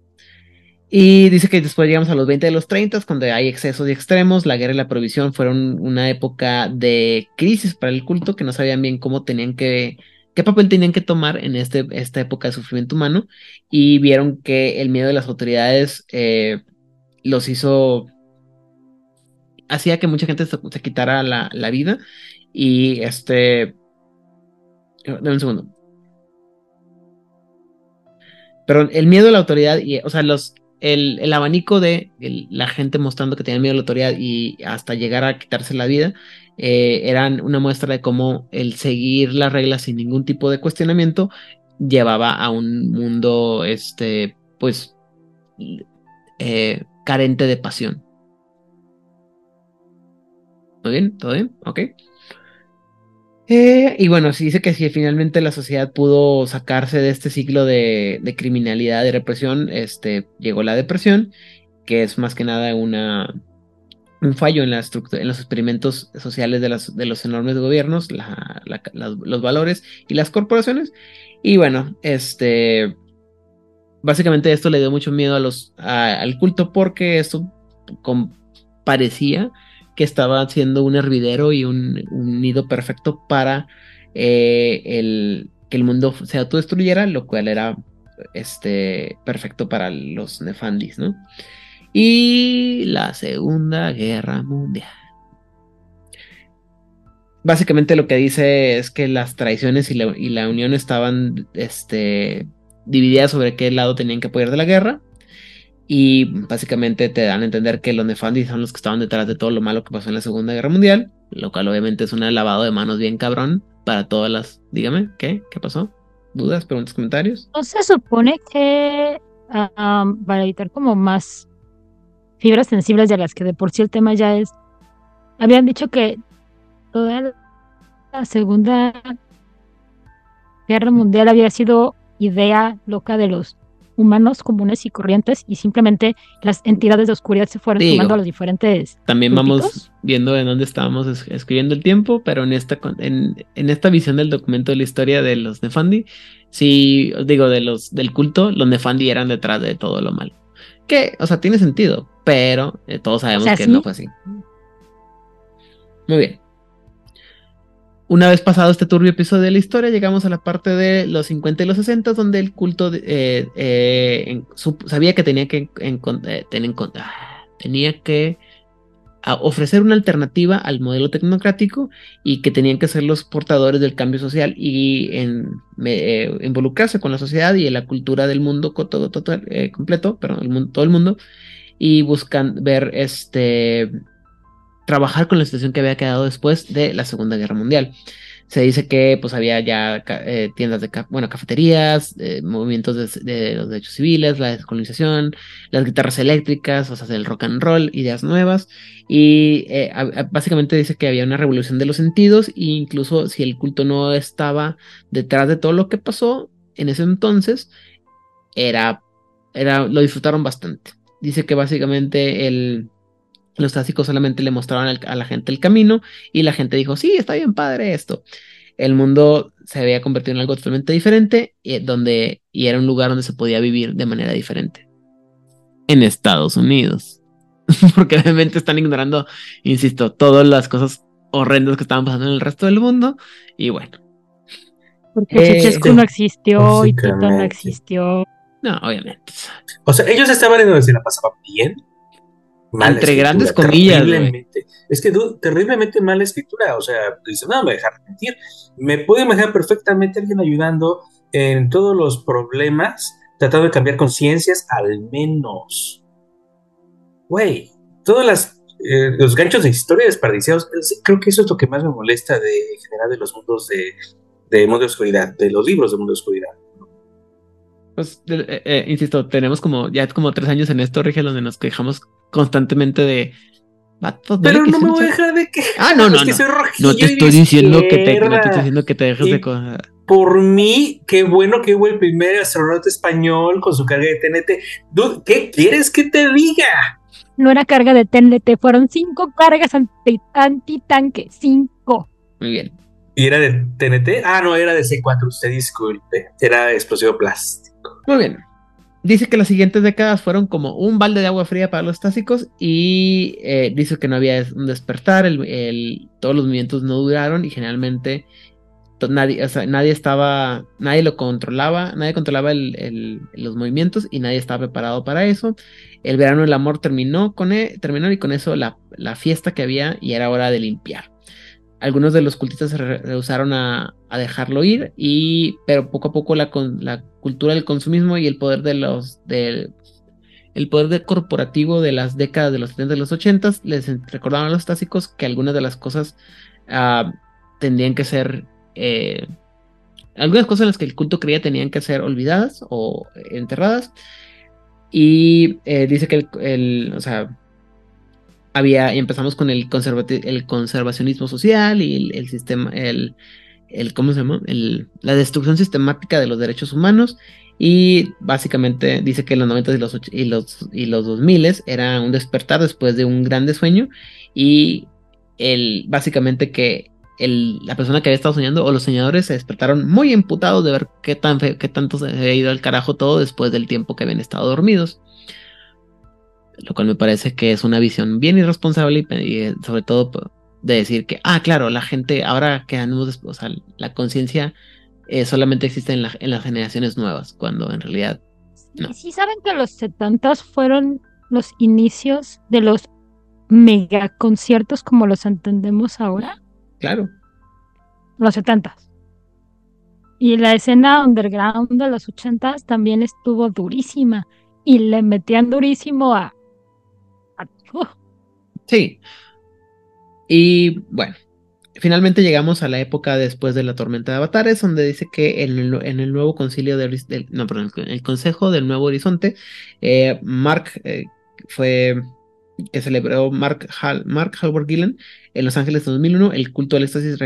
Y dice que después llegamos a los 20 de los 30, cuando hay excesos y extremos, la guerra y la provisión fueron una época de crisis para el culto, que no sabían bien cómo tenían que, qué papel tenían que tomar en este, esta época de sufrimiento humano, y vieron que el miedo de las autoridades eh, los hizo, hacía que mucha gente se, quitara la, la, vida, y este, dame un segundo. Pero el miedo de la autoridad, y, o sea, los, el, el, abanico de la gente mostrando que tenían miedo a la autoridad y hasta llegar a quitarse la vida, eh, eran una muestra de cómo el seguir las reglas sin ningún tipo de cuestionamiento llevaba a un mundo, este, pues, eh, carente de pasión. ¿Todo bien? ¿Todo bien? Ok. Eh, y bueno, se dice que si finalmente la sociedad pudo sacarse de este ciclo de, criminalidad y represión, este, llegó la depresión, que es más que nada una, un fallo en, la en los experimentos sociales de, los enormes gobiernos, los valores y las corporaciones. Y bueno, este, básicamente esto le dio mucho miedo a los, al culto porque esto parecía que estaba siendo un hervidero y un, un nido perfecto para eh, el, que el mundo se autodestruyera, lo cual era este, perfecto para los nefandis, ¿no? Y la Segunda Guerra Mundial. Básicamente lo que dice es que las traiciones y la, y la unión estaban este, divididas sobre qué lado tenían que apoyar de la guerra. Y básicamente te dan a entender que los nefandis son los que estaban detrás de todo lo malo que pasó en la Segunda Guerra Mundial, lo cual obviamente es un lavado de manos bien cabrón para todas las... Dígame, ¿qué? ¿Qué pasó? ¿Dudas, preguntas, comentarios? ¿No se supone que um, para evitar como más fibras sensibles de las que de por sí el tema ya es, habían dicho que toda la Segunda Guerra Mundial había sido idea loca de los humanos comunes y corrientes y simplemente las entidades de oscuridad se fueron Digo, sumando a los diferentes También grupitos. vamos viendo en dónde estábamos es- escribiendo el tiempo, pero en esta, en, en esta visión del documento de la historia de los Nefandi, sí, os digo, de los, del culto, los Nefandi eran detrás de todo lo malo. Que, o sea, tiene sentido, pero eh, todos sabemos sea, que sí. no fue así. Muy bien. Una vez pasado este turbio episodio de la historia, llegamos a la parte de los 50 y los 60, donde el culto eh, eh, sabía que tenía que, eh, tener, ah, tenía que ofrecer una alternativa al modelo tecnocrático y que tenían que ser los portadores del cambio social y en, involucrarse con la sociedad y en la cultura del mundo todo, completo, perdón, el mundo, todo el mundo, y buscan ver este trabajar con la situación que había quedado después de la Segunda Guerra Mundial. Se dice que pues había ya eh, tiendas de, bueno, cafeterías, eh, movimientos de, los derechos civiles, la descolonización, las guitarras eléctricas, o sea, el rock and roll, ideas nuevas. Y eh, básicamente dice que había una revolución de los sentidos, e incluso si el culto no estaba detrás de todo lo que pasó en ese entonces, era, era, lo disfrutaron bastante. Dice que básicamente el, los clásicos solamente le mostraban a la gente el camino y la gente dijo, sí, está bien padre esto. El mundo se había convertido en algo totalmente diferente y, eh, donde, y era un lugar donde se podía vivir de manera diferente. En Estados Unidos. Porque obviamente están ignorando, insisto, todas las cosas horrendas que estaban pasando en el resto del mundo. Y bueno. Porque eh, no existió y Tito no existió. No, obviamente. O sea, ellos estaban en donde se la pasaban bien entre grandes comillas. Es que terriblemente mala escritura. O sea, dice, no, me dejar mentir. Me puedo imaginar perfectamente alguien ayudando en todos los problemas, tratando de cambiar conciencias, al menos. Güey, todas las eh, los ganchos de historia desperdiciados, creo que eso es lo que más me molesta de general de los mundos de, de mundo de oscuridad, de los libros de mundo de oscuridad. Pues, eh, eh, insisto, tenemos como ya como tres años en esto, Rigel, donde nos quejamos constantemente de. Pero no me voy a dejar de que. Ah, no, no. no. no te estoy diciendo que te, no te estoy diciendo que te dejes de cosas. Por mí, qué bueno que hubo el primer astronauta español con su carga de TNT. ¿qué quieres que te diga? No era carga de TNT, fueron cinco cargas anti-tanque. Cinco. Muy bien. ¿Y era de TNT? Ah, no, era de C4, usted disculpe. Era explosivo plástico. Muy bien. Dice que las siguientes décadas fueron como un balde de agua fría para los tásicos y eh, dice que no había un despertar, el, todos los movimientos no duraron y generalmente nadie, nadie estaba, nadie lo controlaba, nadie controlaba los movimientos y nadie estaba preparado para eso. El verano del amor terminó con e, terminó y con eso la, la fiesta que había y era hora de limpiar algunos de los cultistas se rehusaron a, dejarlo ir, y, pero poco a poco la, cultura del consumismo y el poder de los del el poder corporativo de las décadas de los 70 y los 80 les recordaron a los tásicos que algunas de las cosas uh, tendrían que ser eh, algunas cosas en las que el culto creía tenían que ser olvidadas o enterradas. Y eh, dice que el, o sea, había, empezamos con el, el conservacionismo social y el, sistema, el, el, ¿cómo se llama? El, la destrucción sistemática de los derechos humanos. Y básicamente dice que los 90 y los, y los, y los 2000 era un despertar después de un grande sueño. Y el, básicamente que el, la persona que había estado soñando o los soñadores se despertaron muy imputados de ver qué, tan qué tanto se había ido al carajo todo después del tiempo que habían estado dormidos lo cual me parece que es una visión bien irresponsable y, eh, sobre todo de decir que, ah, claro, la gente, ahora que andamos, o sea, la conciencia eh, solamente existe en, las generaciones nuevas, cuando en realidad no. ¿Sí saben que los 70 fueron los inicios de los megaconciertos como los entendemos ahora? Claro. Los 70 Y la escena underground de los 80 también estuvo durísima y le metían durísimo a Sí. Y bueno, finalmente llegamos a la época después de la tormenta de avatares, donde dice que en el, nuevo concilio de, no, perdón, el Consejo del Nuevo Horizonte, eh, Mark eh, fue que celebró Mark, Hal, Mark Halvard Gillen en Los Ángeles 2001, el culto del éxtasis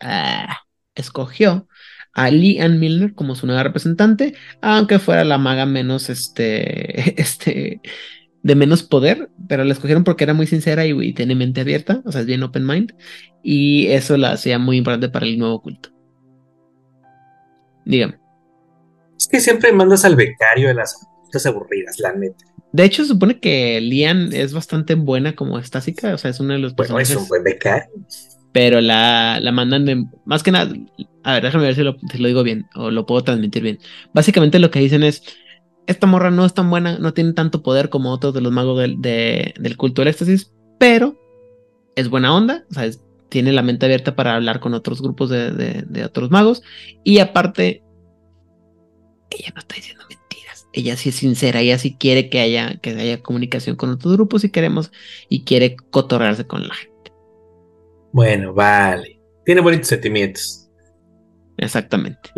ah, escogió a Lee Ann Milner como su nueva representante, aunque fuera la maga menos este, este, de menos poder, pero la escogieron porque era muy sincera y, tiene mente abierta, o sea, es bien open mind, y eso la hacía muy importante para el nuevo culto. Dígame. Es que siempre mandas al becario de las poquitas aburridas, la neta. De hecho, supone que Lian es bastante buena como estásica, o sea, es uno de los Bueno, es un buen becario. pero la, la mandan de. Más que nada. A ver, déjame ver si lo, si lo digo bien o lo puedo transmitir bien. Básicamente lo que dicen es: Esta morra no es tan buena, no tiene tanto poder como otros de los magos del, de- del culto del éxtasis, pero es buena onda, o sea, es- tiene la mente abierta para hablar con otros grupos de, de- de otros magos. Y aparte, ella no está diciendo mentiras. Ella sí es sincera, ella sí quiere que haya, que haya comunicación con otros grupos y queremos, y quiere cotorrearse con la gente. Bueno, vale. Tiene bonitos sentimientos. Exactamente.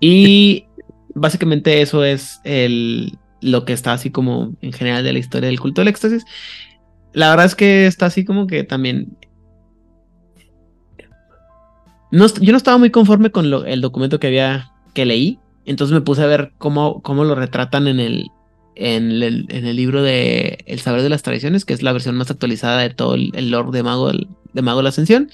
Y básicamente eso es el, lo que está así como en general de la historia del culto del éxtasis. La verdad es que está así como que también... No, yo no estaba muy conforme con lo- el documento que había que leí, entonces me puse a ver cómo, cómo lo retratan en el, en el, en el libro de El saber de las tradiciones, que es la versión más actualizada de todo el, lore de Mago, de Mago de la Ascensión.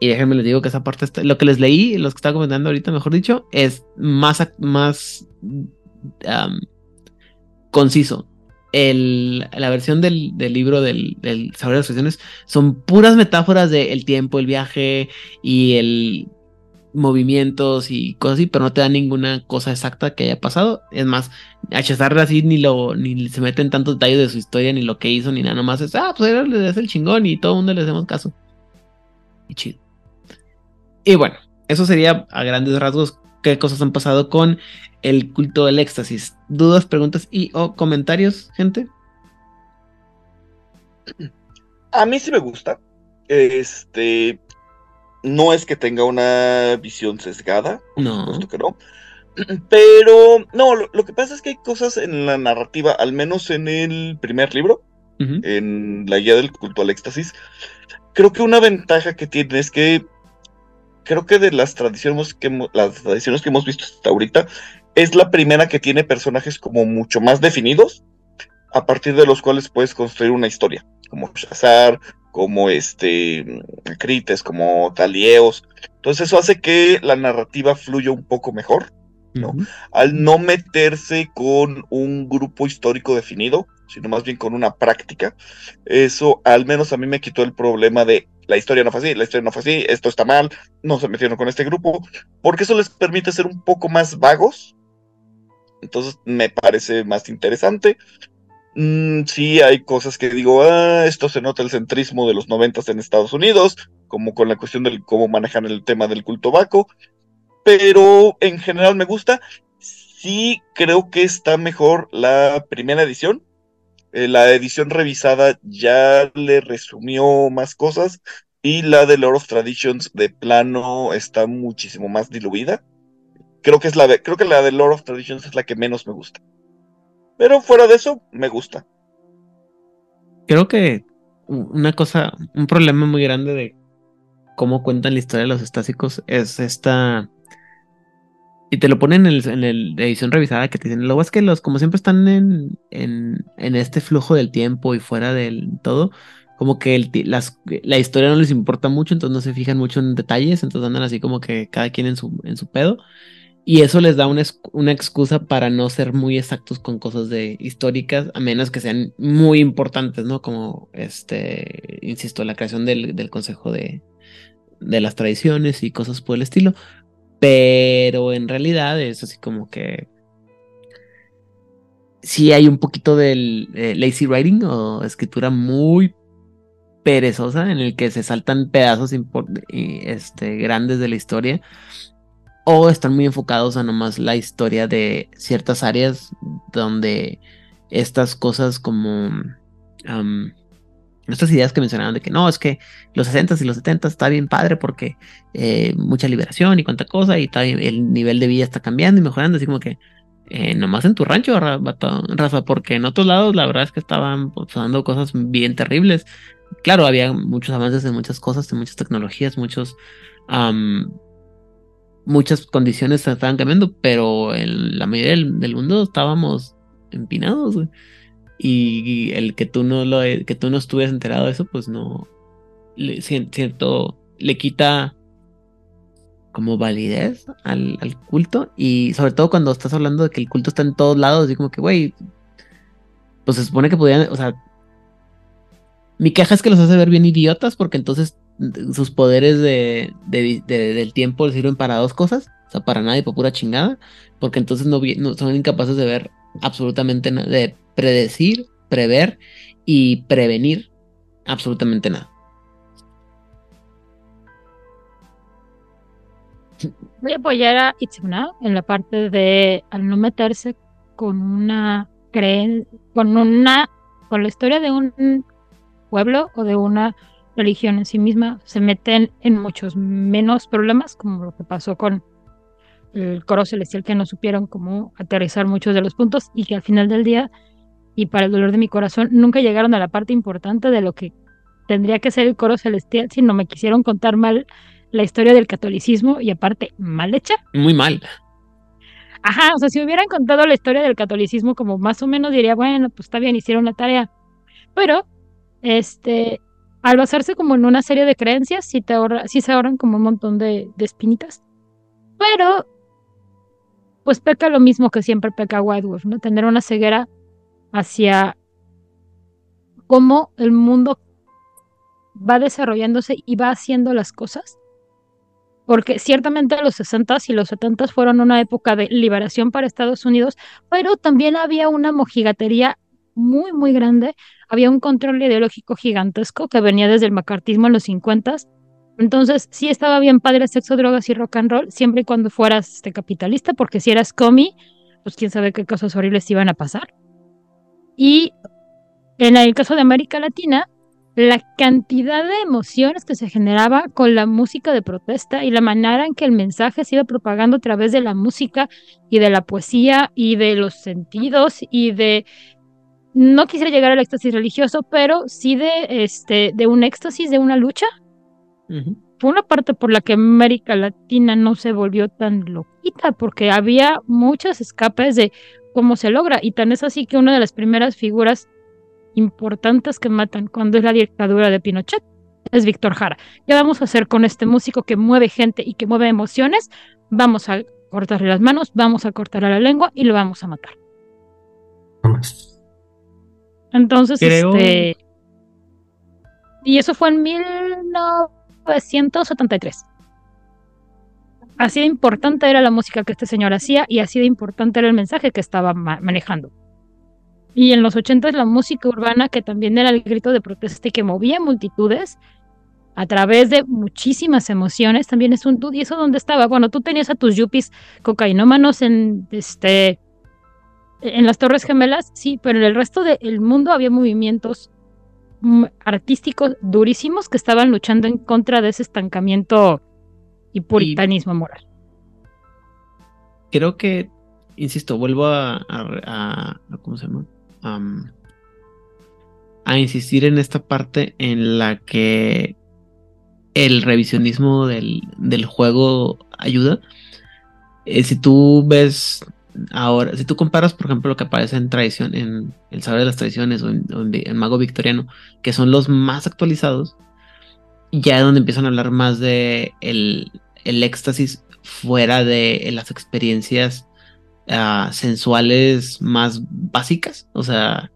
Y déjenme les digo que esa parte lo que les leí, los que estaba comentando ahorita, mejor dicho, es más, más conciso. El, la versión del, del libro del, del Saber de las Tradiciones son puras metáforas del tiempo, el viaje y el movimientos y cosas así, pero no te da ninguna cosa exacta que haya pasado. Es más, Hachazar así ni lo ni se mete en tantos detalles de su historia, ni lo que hizo, ni nada, nomás es, ah, pues él es el chingón y todo el mundo le hacemos caso. Y chido. Y bueno, eso sería a grandes rasgos qué cosas han pasado con el culto del éxtasis. ¿Dudas, preguntas y o comentarios, gente? A mí sí me gusta. Este. No es que tenga una visión sesgada, No. supuesto que no. Pero, no, lo, lo que pasa es que hay cosas en la narrativa, al menos en el primer libro, en la guía del culto al éxtasis. Creo que una ventaja que tiene es que creo que de las tradiciones que hemos, las tradiciones que hemos visto hasta ahorita es la primera que tiene personajes como mucho más definidos, a partir de los cuales puedes construir una historia, como Shazar, como este Crites, como Talieos. Entonces eso hace que la narrativa fluya un poco mejor no. Al no meterse con un grupo histórico definido, sino más bien con una práctica. Eso al menos a mí me quitó el problema de la historia no fue así, la historia no fue así, esto está mal, no se metieron con este grupo, porque eso les permite ser un poco más vagos. Entonces me parece más interesante. Mm, sí, hay cosas que digo, ah, esto se nota el centrismo de los noventas en Estados Unidos, como con la cuestión del cómo manejan el tema del culto vaco, pero en general me gusta. Sí creo que está mejor la primera edición. Eh, la edición revisada ya le resumió más cosas y la de Lord of Traditions de plano está muchísimo más diluida. Creo que es la de, creo que la de Lord of Traditions es la que menos me gusta. Pero fuera de eso, me gusta. Creo que una cosa, un problema muy grande de cómo cuentan la historia de los estásicos es esta. Y te lo ponen en, el, en el- edición revisada que te dicen, luego es que los, como siempre están en, en, en este flujo del tiempo y fuera del todo, como que el las, la historia no les importa mucho, entonces no se fijan mucho en detalles, entonces andan así como que cada quien en su, en su pedo. Y eso les da una, una excusa para no ser muy exactos con cosas de históricas, a menos que sean muy importantes, ¿no? Como, este, insisto, la creación del, del Consejo de, de las Tradiciones y cosas por el estilo. Pero en realidad es así como que sí hay un poquito del eh, lazy writing o escritura muy perezosa en el que se saltan pedazos este, grandes de la historia o están muy enfocados a nomás la historia de ciertas áreas donde estas cosas como estas ideas que mencionaban de que no, es que los 60 y los 70 está bien padre porque eh, mucha liberación y cuánta cosa y está el nivel de vida está cambiando y mejorando, así como que eh, nomás en tu rancho, Rafa, porque en otros lados la verdad es que estaban pasando cosas bien terribles. Claro, había muchos avances en muchas cosas, en muchas tecnologías, muchos muchas condiciones estaban cambiando, pero en la mayoría del, del mundo estábamos empinados, güey. Y, y el que tú no lo que tú no estuvieras enterado de eso, pues no le, cierto le quita como validez al, culto. Y sobre todo cuando estás hablando de que el culto está en todos lados, así como que, güey, pues se supone que podían, o sea, mi queja es que los hace ver bien idiotas porque entonces sus poderes de, de- de- del tiempo les sirven para dos cosas, o sea, para nada y para pura chingada, porque entonces no, son incapaces de ver absolutamente nada, predecir, prever y prevenir absolutamente nada. Voy a apoyar a Itzuna en la parte de al no meterse con una creen con una con la historia de un pueblo o de una religión en sí misma, se meten en muchos menos problemas, como lo que pasó con el coro celestial, que no supieron cómo aterrizar muchos de los puntos y que al final del día, y para el dolor de mi corazón, nunca llegaron a la parte importante de lo que tendría que ser el coro celestial, sino me quisieron contar mal la historia del catolicismo y aparte mal hecha. Muy mal. Ajá, o sea, si hubieran contado la historia del catolicismo como más o menos diría, bueno, pues está bien, hicieron la tarea. Pero, este, al basarse como en una serie de creencias, sí, te ahorra, sí se ahorran como un montón de, de espinitas. Pero, pues peca lo mismo que siempre peca White Wolf, ¿no? Tener una ceguera hacia cómo el mundo va desarrollándose y va haciendo las cosas. Porque ciertamente los 60s y los 70s fueron una época de liberación para Estados Unidos, pero también había una mojigatería muy, muy grande. Había un control ideológico gigantesco que venía desde el macartismo en los 50s. Entonces, sí estaba bien padre sexo, drogas y rock and roll, siempre y cuando fueras este, capitalista, porque si eras comi, pues quién sabe qué cosas horribles iban a pasar. Y en el caso de América Latina, la cantidad de emociones que se generaba con la música de protesta y la manera en que el mensaje se iba propagando a través de la música y de la poesía y de los sentidos y de no quisiera llegar al éxtasis religioso, pero sí de este de un éxtasis de una lucha. Fue una parte por la que América Latina no se volvió tan loquita porque había muchos escapes de cómo se logra y tan es así que una de las primeras figuras importantes que matan cuando es la dictadura de Pinochet es Víctor Jara. ¿Qué vamos a hacer con este músico que mueve gente y que mueve emociones? Vamos a cortarle las manos, vamos a cortarle la lengua y lo vamos a matar. Entonces, Creo- este. Y eso fue en 1973. Así de importante era la música que este señor hacía y así de importante era el mensaje que estaba ma- manejando. Y en los 80 la música urbana, que también era el grito de protesta y que movía multitudes a través de muchísimas emociones, también es un. ¿Y eso dónde estaba? Bueno, tú tenías a tus yuppies cocainómanos en este en las Torres Gemelas, sí, pero en el resto del mundo había movimientos mm, artísticos durísimos que estaban luchando en contra de ese estancamiento y puritanismo moral. Creo que, insisto, vuelvo a, a- a- a- ¿cómo se llama? Am, a insistir en esta parte en la que el revisionismo del, del juego ayuda. Eh, si tú ves ahora, si tú comparas, por ejemplo, lo que aparece en tradición, en el saber de las tradiciones o en, en en Mago Victoriano, que son los más actualizados, ya es donde empiezan a hablar más de el, el éxtasis fuera de las experiencias ah, sensuales más básicas. O sea,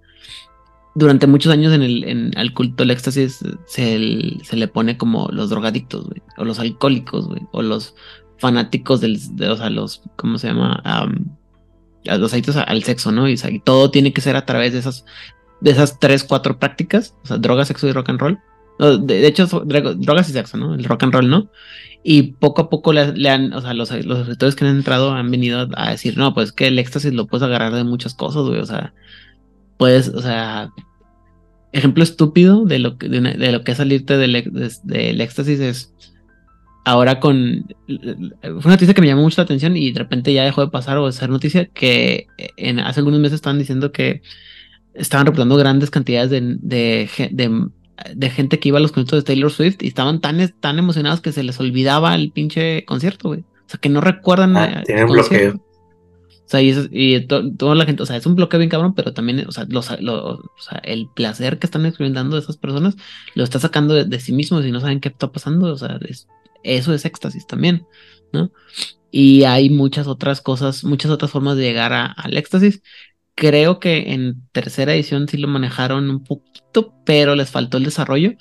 durante muchos años en el en, al culto del éxtasis se, el- se le pone como los drogadictos, güey, o los alcohólicos, güey, o los fanáticos del, de, o sea, los, ¿cómo se llama? Am, a los adictos al sexo, ¿no? Y, y todo tiene que ser a través de esas, de esas tres, cuatro prácticas, o sea, droga, sexo y rock and roll. De, hecho, drogas y sexo, ¿no? El rock and roll, ¿no? Y poco a poco le, han, o sea, los, los escritores que han entrado han venido a decir, no, pues que el éxtasis lo puedes agarrar de muchas cosas, güey, o sea, puedes, o sea, ejemplo estúpido de lo que, de, lo que es salirte del, del éxtasis es ahora con, fue una noticia que me llamó mucho la atención y de repente ya dejó de pasar o de ser noticia que en, hace algunos meses estaban diciendo que estaban reportando grandes cantidades de, de- gente que iba a los conciertos de Taylor Swift y estaban tan, tan emocionados que se les olvidaba el pinche concierto, güey. O sea, que no recuerdan Ah, eh, tienen bloqueo. O sea, y, eso- y to- toda la gente, o sea, es un bloqueo bien cabrón, pero también, o sea, los- lo- o sea, el placer que están experimentando esas personas lo está sacando de, de sí mismos y no saben qué está pasando. O sea, es- eso es éxtasis también. ¿no? Y hay muchas otras cosas, muchas otras formas de llegar a- al éxtasis. Creo que en tercera edición sí lo manejaron un poquito, pero les faltó el desarrollo.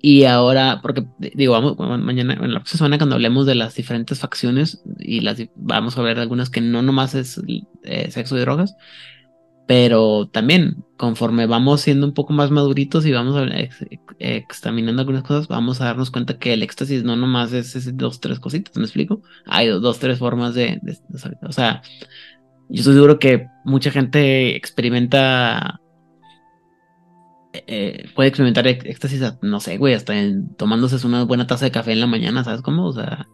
Y ahora, porque di- digo, vamos, mañana, en la próxima semana, cuando hablemos de las diferentes facciones, y las vamos a ver algunas que no nomás es eh, sexo y drogas, pero también conforme vamos siendo un poco más maduritos y vamos a- ex- ex- examinando algunas cosas, vamos a darnos cuenta que el éxtasis no nomás es, es dos, tres cositas, ¿me explico? Hay dos, tres formas de, de- de- o sea, yo estoy seguro que mucha gente experimenta eh, puede experimentar ex- éxtasis, a- no sé, güey, hasta en- tomándose una buena taza de café en la mañana, ¿sabes cómo? O sea,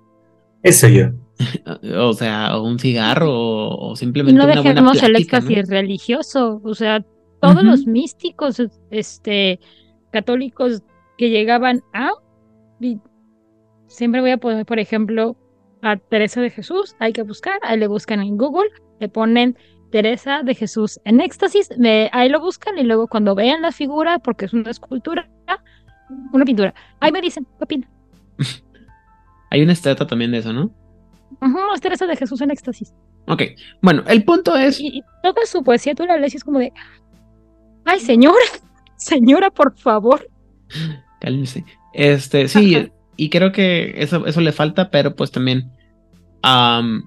Eso yo. o sea, o un cigarro, o, o simplemente no una buena dejemos el plática, ¿no? éxtasis religioso. O sea, todos Ujú. los místicos este, católicos que llegaban a. y siempre voy a poner, por ejemplo, a Teresa de Jesús. Hay que buscar. Ahí le buscan en Google. Le ponen Teresa de Jesús en éxtasis. ahí lo buscan. Y luego, cuando vean la figura, porque es una escultura, una pintura, ahí me dicen, ¿qué opinan? Hay una estatua también de eso, ¿no? Es Teresa de Jesús en éxtasis. Ok, bueno, el punto es, Y, y toda su poesía tú la lees y es como de, ay señora, señora, por favor. cálmese, este, sí, Ajá. y creo que eso, eso le falta, pero pues también am,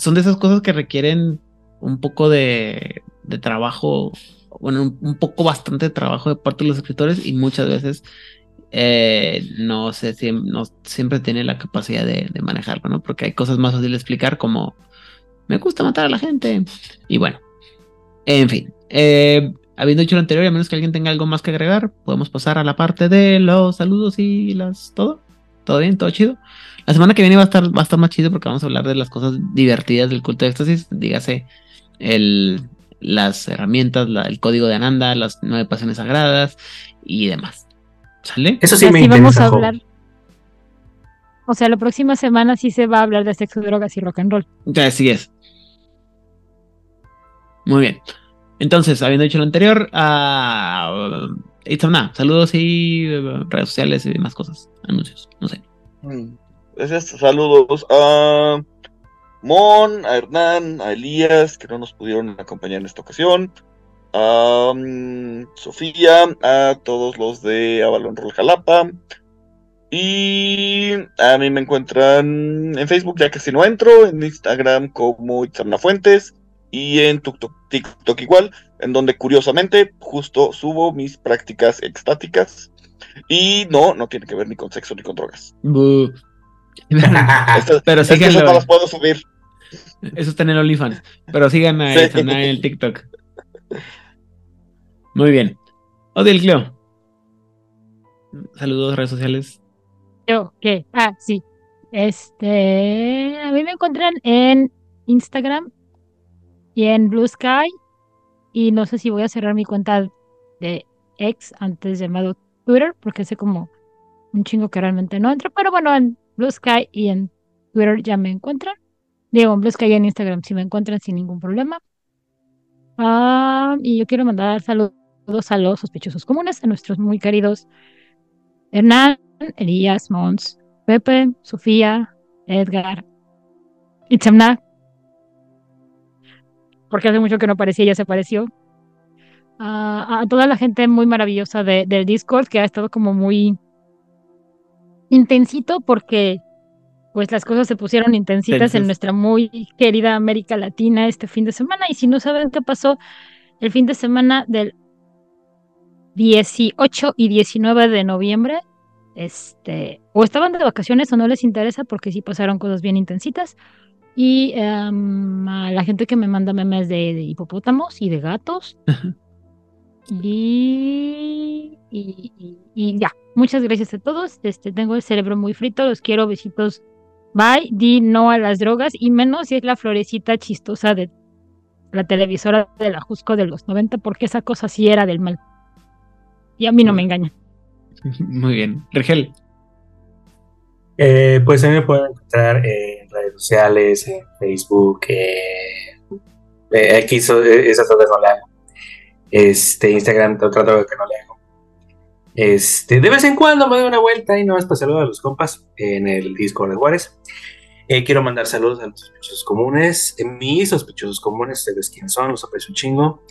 son de esas cosas que requieren un poco de, de trabajo, bueno, un, un poco bastante trabajo de parte de los escritores y muchas veces eh, no sé, siem- no siempre tiene la capacidad de, de manejarlo, ¿no? Porque hay cosas más fáciles de explicar como me gusta matar a la gente y bueno, en fin, eh, habiendo dicho lo anterior, a menos que alguien tenga algo más que agregar, podemos pasar a la parte de los saludos y las todo. ¿Todo bien? ¿Todo chido? La semana que viene va a estar, va a estar más chido porque vamos a hablar de las cosas divertidas del culto de éxtasis. Dígase el, las herramientas, la- el código de Ananda, las nueve pasiones sagradas y demás. ¿Sale? Eso sí Y me así interesa. vamos a hablar. O sea, la próxima semana sí se va a hablar de sexo, drogas y rock and roll. Así es. Muy bien. Entonces, habiendo dicho lo anterior, a Itzamna, saludos y eh, redes sociales y demás cosas, anuncios, no sé. Mm, Gracias, saludos a Mon, a Hernán, a Elías, que no nos pudieron acompañar en esta ocasión, a mm, Sofía, a todos los de Avalon Roll Jalapa. Y a mí me encuentran en Facebook, ya que si no entro, en Instagram como Itzamna Fuentes y en TikTok, igual, en donde curiosamente justo subo mis prácticas extáticas. Y no, no tiene que ver ni con sexo ni con drogas. Pero es que síganlo. no las puedo subir. Eso está en el OnlyFans. Pero sigan a Sí. En el TikTok. Muy bien. Odil Cleo. Saludos, redes sociales. Yo, ¿qué? Ah, sí. Este, a mí me encuentran en Instagram y en Blue Sky. Y no sé si voy a cerrar mi cuenta de ex antes llamado Twitter, porque sé como un chingo que realmente no entro. Pero bueno, en Blue Sky y en Twitter ya me encuentran. Digo, en Blue Sky y en Instagram sí me encuentran sin ningún problema. Ah, y yo quiero mandar saludos a los sospechosos comunes, a nuestros muy queridos Hernán, Elías, Mons, Pepe, Sofía, Edgar, Itzamna, porque hace mucho que no aparecía ya se apareció. Ah, a toda la gente muy maravillosa de- del Discord que ha estado como muy intensito porque pues las cosas se pusieron intensitas en nuestra muy querida América Latina este fin de semana y si no saben qué pasó el fin de semana del 18 y 19 de noviembre, este, o estaban de vacaciones o no les interesa porque sí pasaron cosas bien intensitas. Y em, a la gente que me manda memes de, de hipopótamos y de gatos. Y, y, y- y ya, muchas gracias a todos. Este, tengo el cerebro muy frito, los quiero, besitos. Bye, di no a las drogas y menos si es la florecita chistosa de la televisora de la Jusco de los 90 porque esa cosa sí era del mal. Y a mí no me engañan. Muy bien. Rigel. Eh, pues a mí me pueden encontrar en redes sociales, en Facebook, eh, eh, aquí so- eh, esas cosas no le hago. Este, Instagram trato que no le hago. Este, de vez en cuando me doy una vuelta y no más para saludar a los compas en el Discord de Juárez. Eh, quiero mandar saludos a los sospechosos comunes, eh, mis sospechosos comunes, ustedes quiénes son, los aprecio un chingo.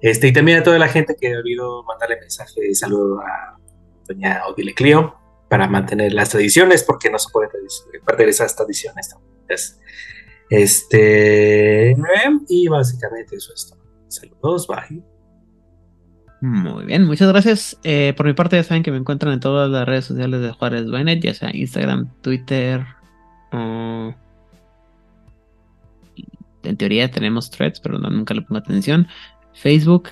Este, y también a toda la gente que ha olvidado mandarle mensaje de saludo a doña Odile Clio para mantener las tradiciones, porque no se puede perder esas tradiciones. Este, y básicamente eso es todo. Saludos, bye. Muy bien, muchas gracias. Eh, por mi parte, ya saben que me encuentran en todas las redes sociales de Juárez Bainet, ya sea Instagram, Twitter, en teoría tenemos threads, pero no, nunca le pongo atención. Facebook.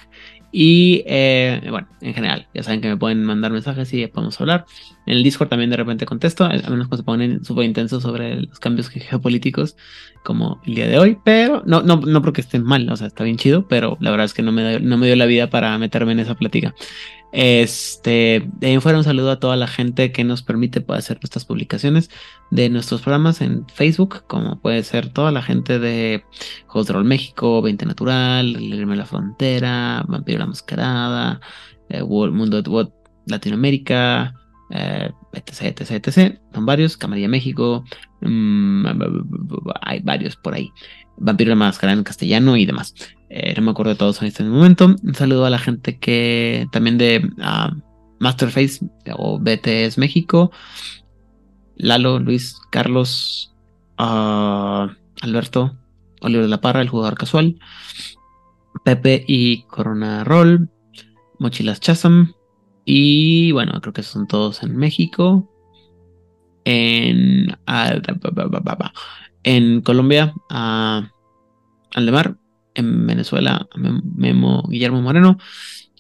Y eh, bueno, en general, ya saben que me pueden mandar mensajes y podemos hablar. En el Discord también de repente contesto, a menos cuando se ponen súper intensos sobre los cambios geopolíticos, como el día de hoy. Pero no, no, no porque estén mal, o sea, está bien chido, pero la verdad es que no me, no me dio la vida para meterme en esa plática. Este, de ahí fuera un saludo a toda la gente que nos permite hacer nuestras publicaciones de nuestros programas en Facebook, como puede ser toda la gente de Juegos de Rol México, 20 Natural, Leerme la Frontera, Vampiro la Mascarada, eh, Mundo de Latinoamérica, eh, etc, etc, etc. Son varios, Camarilla México, mm, hay varios por ahí. Vampiro la Mascarada en castellano y demás. Eh, no me acuerdo de todos en este momento. Un saludo a la gente que también de uh, Masterface o BTS México. Lalo, Luis, Carlos, uh, Alberto, Oliver de la Parra, el jugador casual. Pepe y Corona Roll. Mochilas Chasam. Y bueno, creo que son todos en México. En, en Colombia, Aldemar en Venezuela, Memo Guillermo Moreno.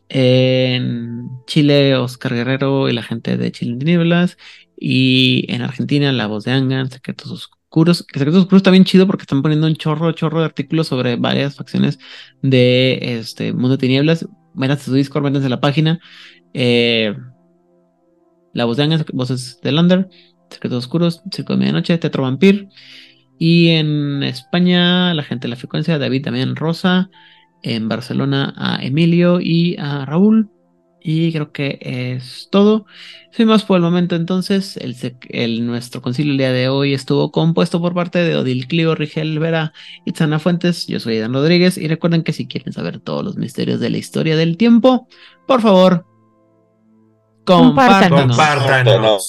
En Chile, Oscar Guerrero y la gente de Chile en Tinieblas. Y en Argentina, La Voz de Angan, Secretos Oscuros. Que Secretos Oscuros está bien chido porque están poniendo un chorro, chorro de artículos sobre varias facciones de este Mundo de Tinieblas. Métanse su Discord, métanse a la página. Eh, la Voz de Angan, Voces de Lander, Secretos Oscuros, Circo de Medianoche, Tetro Vampir. Y en España, la gente de la frecuencia, David también Rosa. En Barcelona a Emilio y a Raúl. Y creo que es todo. Sin más por el momento, entonces, el, nuestro concilio el día de hoy estuvo compuesto por parte de Odil Clio, Rigel Vera y Tzana Fuentes. Yo soy Dan Rodríguez. Y recuerden que si quieren saber todos los misterios de la historia del tiempo, por favor, compártanos. compártanos.